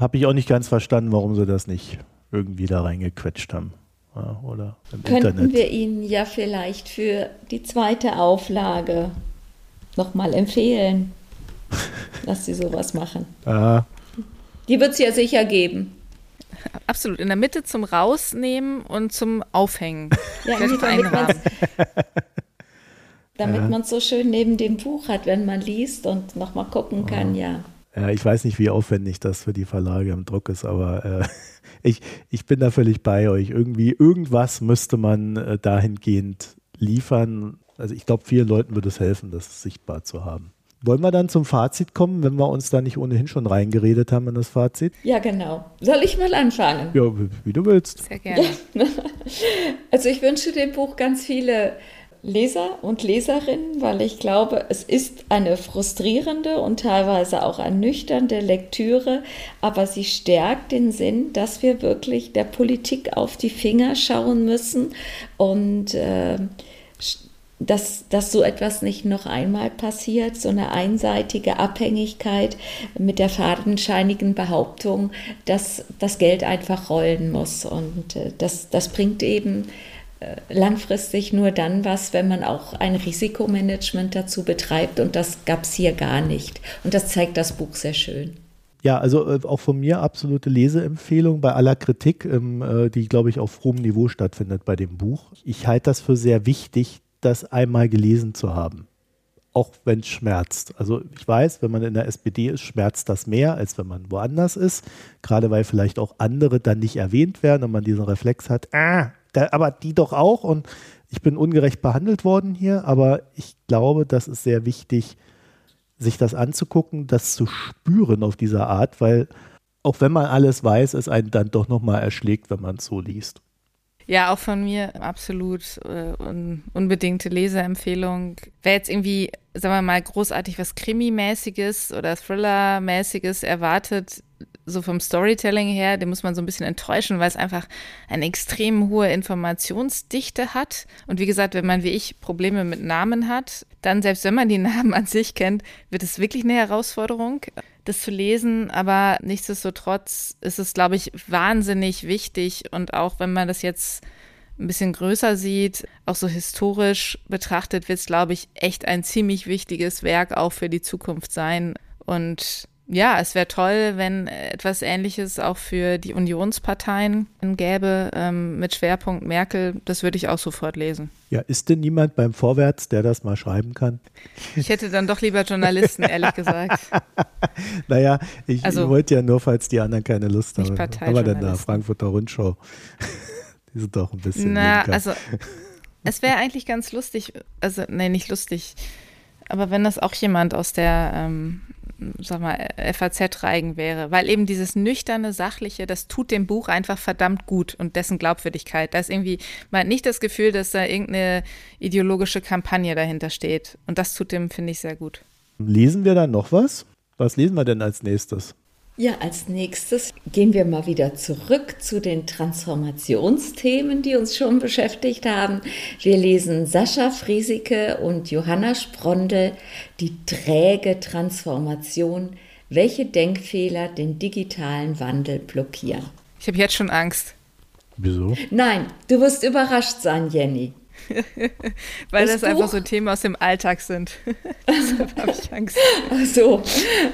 habe ich auch nicht ganz verstanden, warum sie das nicht irgendwie da reingequetscht haben. Ja, oder im Könnten Internet. wir Ihnen ja vielleicht für die zweite Auflage nochmal empfehlen, dass Sie sowas machen. Ah. Die wird es ja sicher geben. Absolut. In der Mitte zum Rausnehmen und zum Aufhängen. Ja, damit man es so schön neben dem Buch hat, wenn man liest und nochmal gucken kann, ja. Ja, ich weiß nicht, wie aufwendig das für die Verlage im Druck ist, aber äh, ich, ich bin da völlig bei euch. Irgendwie, irgendwas müsste man äh, dahingehend liefern. Also ich glaube, vielen Leuten würde es helfen, das sichtbar zu haben. Wollen wir dann zum Fazit kommen, wenn wir uns da nicht ohnehin schon reingeredet haben in das Fazit? Ja, genau. Soll ich mal anfangen? Ja, wie du willst. Sehr gerne. Ja. Also ich wünsche dem Buch ganz viele Leser und Leserinnen, weil ich glaube, es ist eine frustrierende und teilweise auch ernüchternde Lektüre, aber sie stärkt den Sinn, dass wir wirklich der Politik auf die Finger schauen müssen und äh, dass, dass so etwas nicht noch einmal passiert, so eine einseitige Abhängigkeit mit der fadenscheinigen Behauptung, dass das Geld einfach rollen muss. Und äh, das, das bringt eben langfristig nur dann was, wenn man auch ein Risikomanagement dazu betreibt und das gab es hier gar nicht. Und das zeigt das Buch sehr schön. Ja, also äh, auch von mir absolute Leseempfehlung bei aller Kritik, ähm, äh, die, glaube ich, auf hohem Niveau stattfindet bei dem Buch. Ich halte das für sehr wichtig, das einmal gelesen zu haben. Auch wenn es schmerzt. Also ich weiß, wenn man in der SPD ist, schmerzt das mehr, als wenn man woanders ist. Gerade weil vielleicht auch andere dann nicht erwähnt werden und man diesen Reflex hat, ah, da, aber die doch auch und ich bin ungerecht behandelt worden hier, aber ich glaube, das ist sehr wichtig, sich das anzugucken, das zu spüren auf diese Art, weil auch wenn man alles weiß, es einen dann doch nochmal erschlägt, wenn man es so liest. Ja, auch von mir absolut äh, un unbedingte Leseempfehlung. Wer jetzt irgendwie, sagen wir mal, großartig was Krimi-mäßiges oder Thriller-mäßiges erwartet, so vom Storytelling her, den muss man so ein bisschen enttäuschen, weil es einfach eine extrem hohe Informationsdichte hat. Und wie gesagt, wenn man wie ich Probleme mit Namen hat, dann selbst wenn man die Namen an sich kennt, wird es wirklich eine Herausforderung. das zu lesen, aber nichtsdestotrotz ist es, glaube ich, wahnsinnig wichtig und auch wenn man das jetzt ein bisschen größer sieht, auch so historisch betrachtet, wird es, glaube ich, echt ein ziemlich wichtiges Werk auch für die Zukunft sein. Und ja, es wäre toll, wenn etwas Ähnliches auch für die Unionsparteien gäbe, ähm, mit Schwerpunkt Merkel. Das würde ich auch sofort lesen. Ja, ist denn niemand beim Vorwärts, der das mal schreiben kann? Ich hätte dann doch lieber Journalisten, ehrlich gesagt. naja, ich, also, wollte ja nur, falls die anderen keine Lust haben. Aber dann da Frankfurter Rundschau. die sind doch ein bisschen. Na, also es wäre eigentlich ganz lustig, also, nee, nicht lustig, aber wenn das auch jemand aus der ähm, sag mal, FAZ-Reigen wäre, weil eben dieses nüchterne, sachliche, das tut dem Buch einfach verdammt gut und dessen Glaubwürdigkeit. Da ist irgendwie, man hat nicht das Gefühl, dass da irgendeine ideologische Kampagne dahinter steht. Und das tut dem, finde ich, sehr gut. Lesen wir dann noch was? Was lesen wir denn als nächstes? Ja, als nächstes gehen wir mal wieder zurück zu den Transformationsthemen, die uns schon beschäftigt haben. Wir lesen Sascha Friesike und Johanna Sprondel, die träge Transformation, welche Denkfehler den digitalen Wandel blockieren. Ich habe jetzt schon Angst. Wieso? Nein, du wirst überrascht sein, Jenny. Weil das, das einfach so Themen aus dem Alltag sind. Deshalb habe ich Angst. Ach so,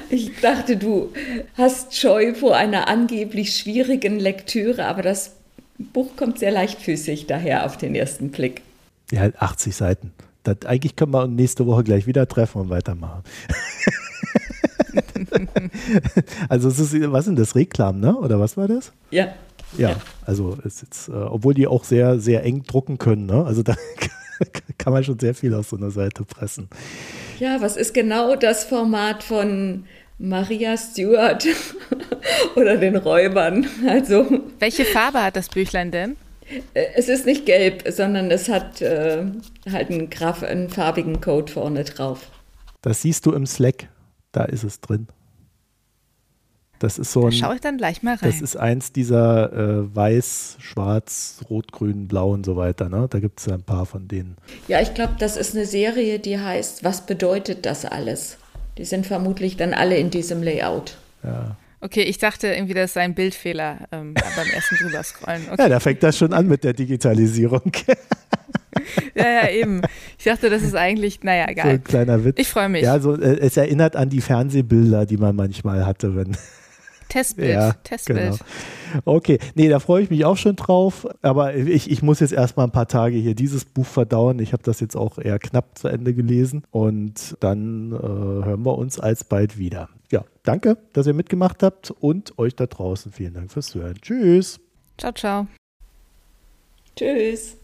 ich dachte, du hast Scheu vor einer angeblich schwierigen Lektüre, aber das Buch kommt sehr leichtfüßig daher auf den ersten Blick. Ja, 80 Seiten. Das, eigentlich können wir nächste Woche gleich wieder treffen und weitermachen. also es ist, was sind das, Reklam, ne? Oder was war das? Ja. Ja, also ist jetzt, äh, obwohl die auch sehr, sehr eng drucken können, ne? Also da kann man schon sehr viel aus so einer Seite pressen. Ja, was ist genau das Format von Maria Stewart oder den Räubern? Also. Welche Farbe hat das Büchlein denn? Äh, es ist nicht gelb, sondern es hat äh, halt einen, Graf, einen farbigen Code vorne drauf. Das siehst du im Slack. Da ist es drin. Das ist so ein. Da schaue ich dann gleich mal rein. Das ist eins dieser äh, weiß, schwarz, rot, grün, blau und so weiter. Ne? Da gibt es ein paar von denen. Ja, ich glaube, das ist eine Serie, die heißt Was bedeutet das alles? Die sind vermutlich dann alle in diesem Layout. Ja. Okay, ich dachte irgendwie, das sei ein Bildfehler ähm, beim ersten drüber scrollen. Okay. Ja, da fängt das schon an mit der Digitalisierung. ja, ja, eben. Ich dachte, das ist eigentlich, naja, egal. So ein kleiner Witz. Ich freue mich. Ja, so, äh, es erinnert an die Fernsehbilder, die man manchmal hatte, wenn Testbild. Ja, Testbild. Genau. Okay, nee, da freue ich mich auch schon drauf. Aber ich, ich muss jetzt erstmal ein paar Tage hier dieses Buch verdauen. Ich habe das jetzt auch eher knapp zu Ende gelesen. Und dann äh, hören wir uns alsbald wieder. Ja, danke, dass ihr mitgemacht habt und euch da draußen vielen Dank fürs Hören. Tschüss. Ciao, ciao. Tschüss.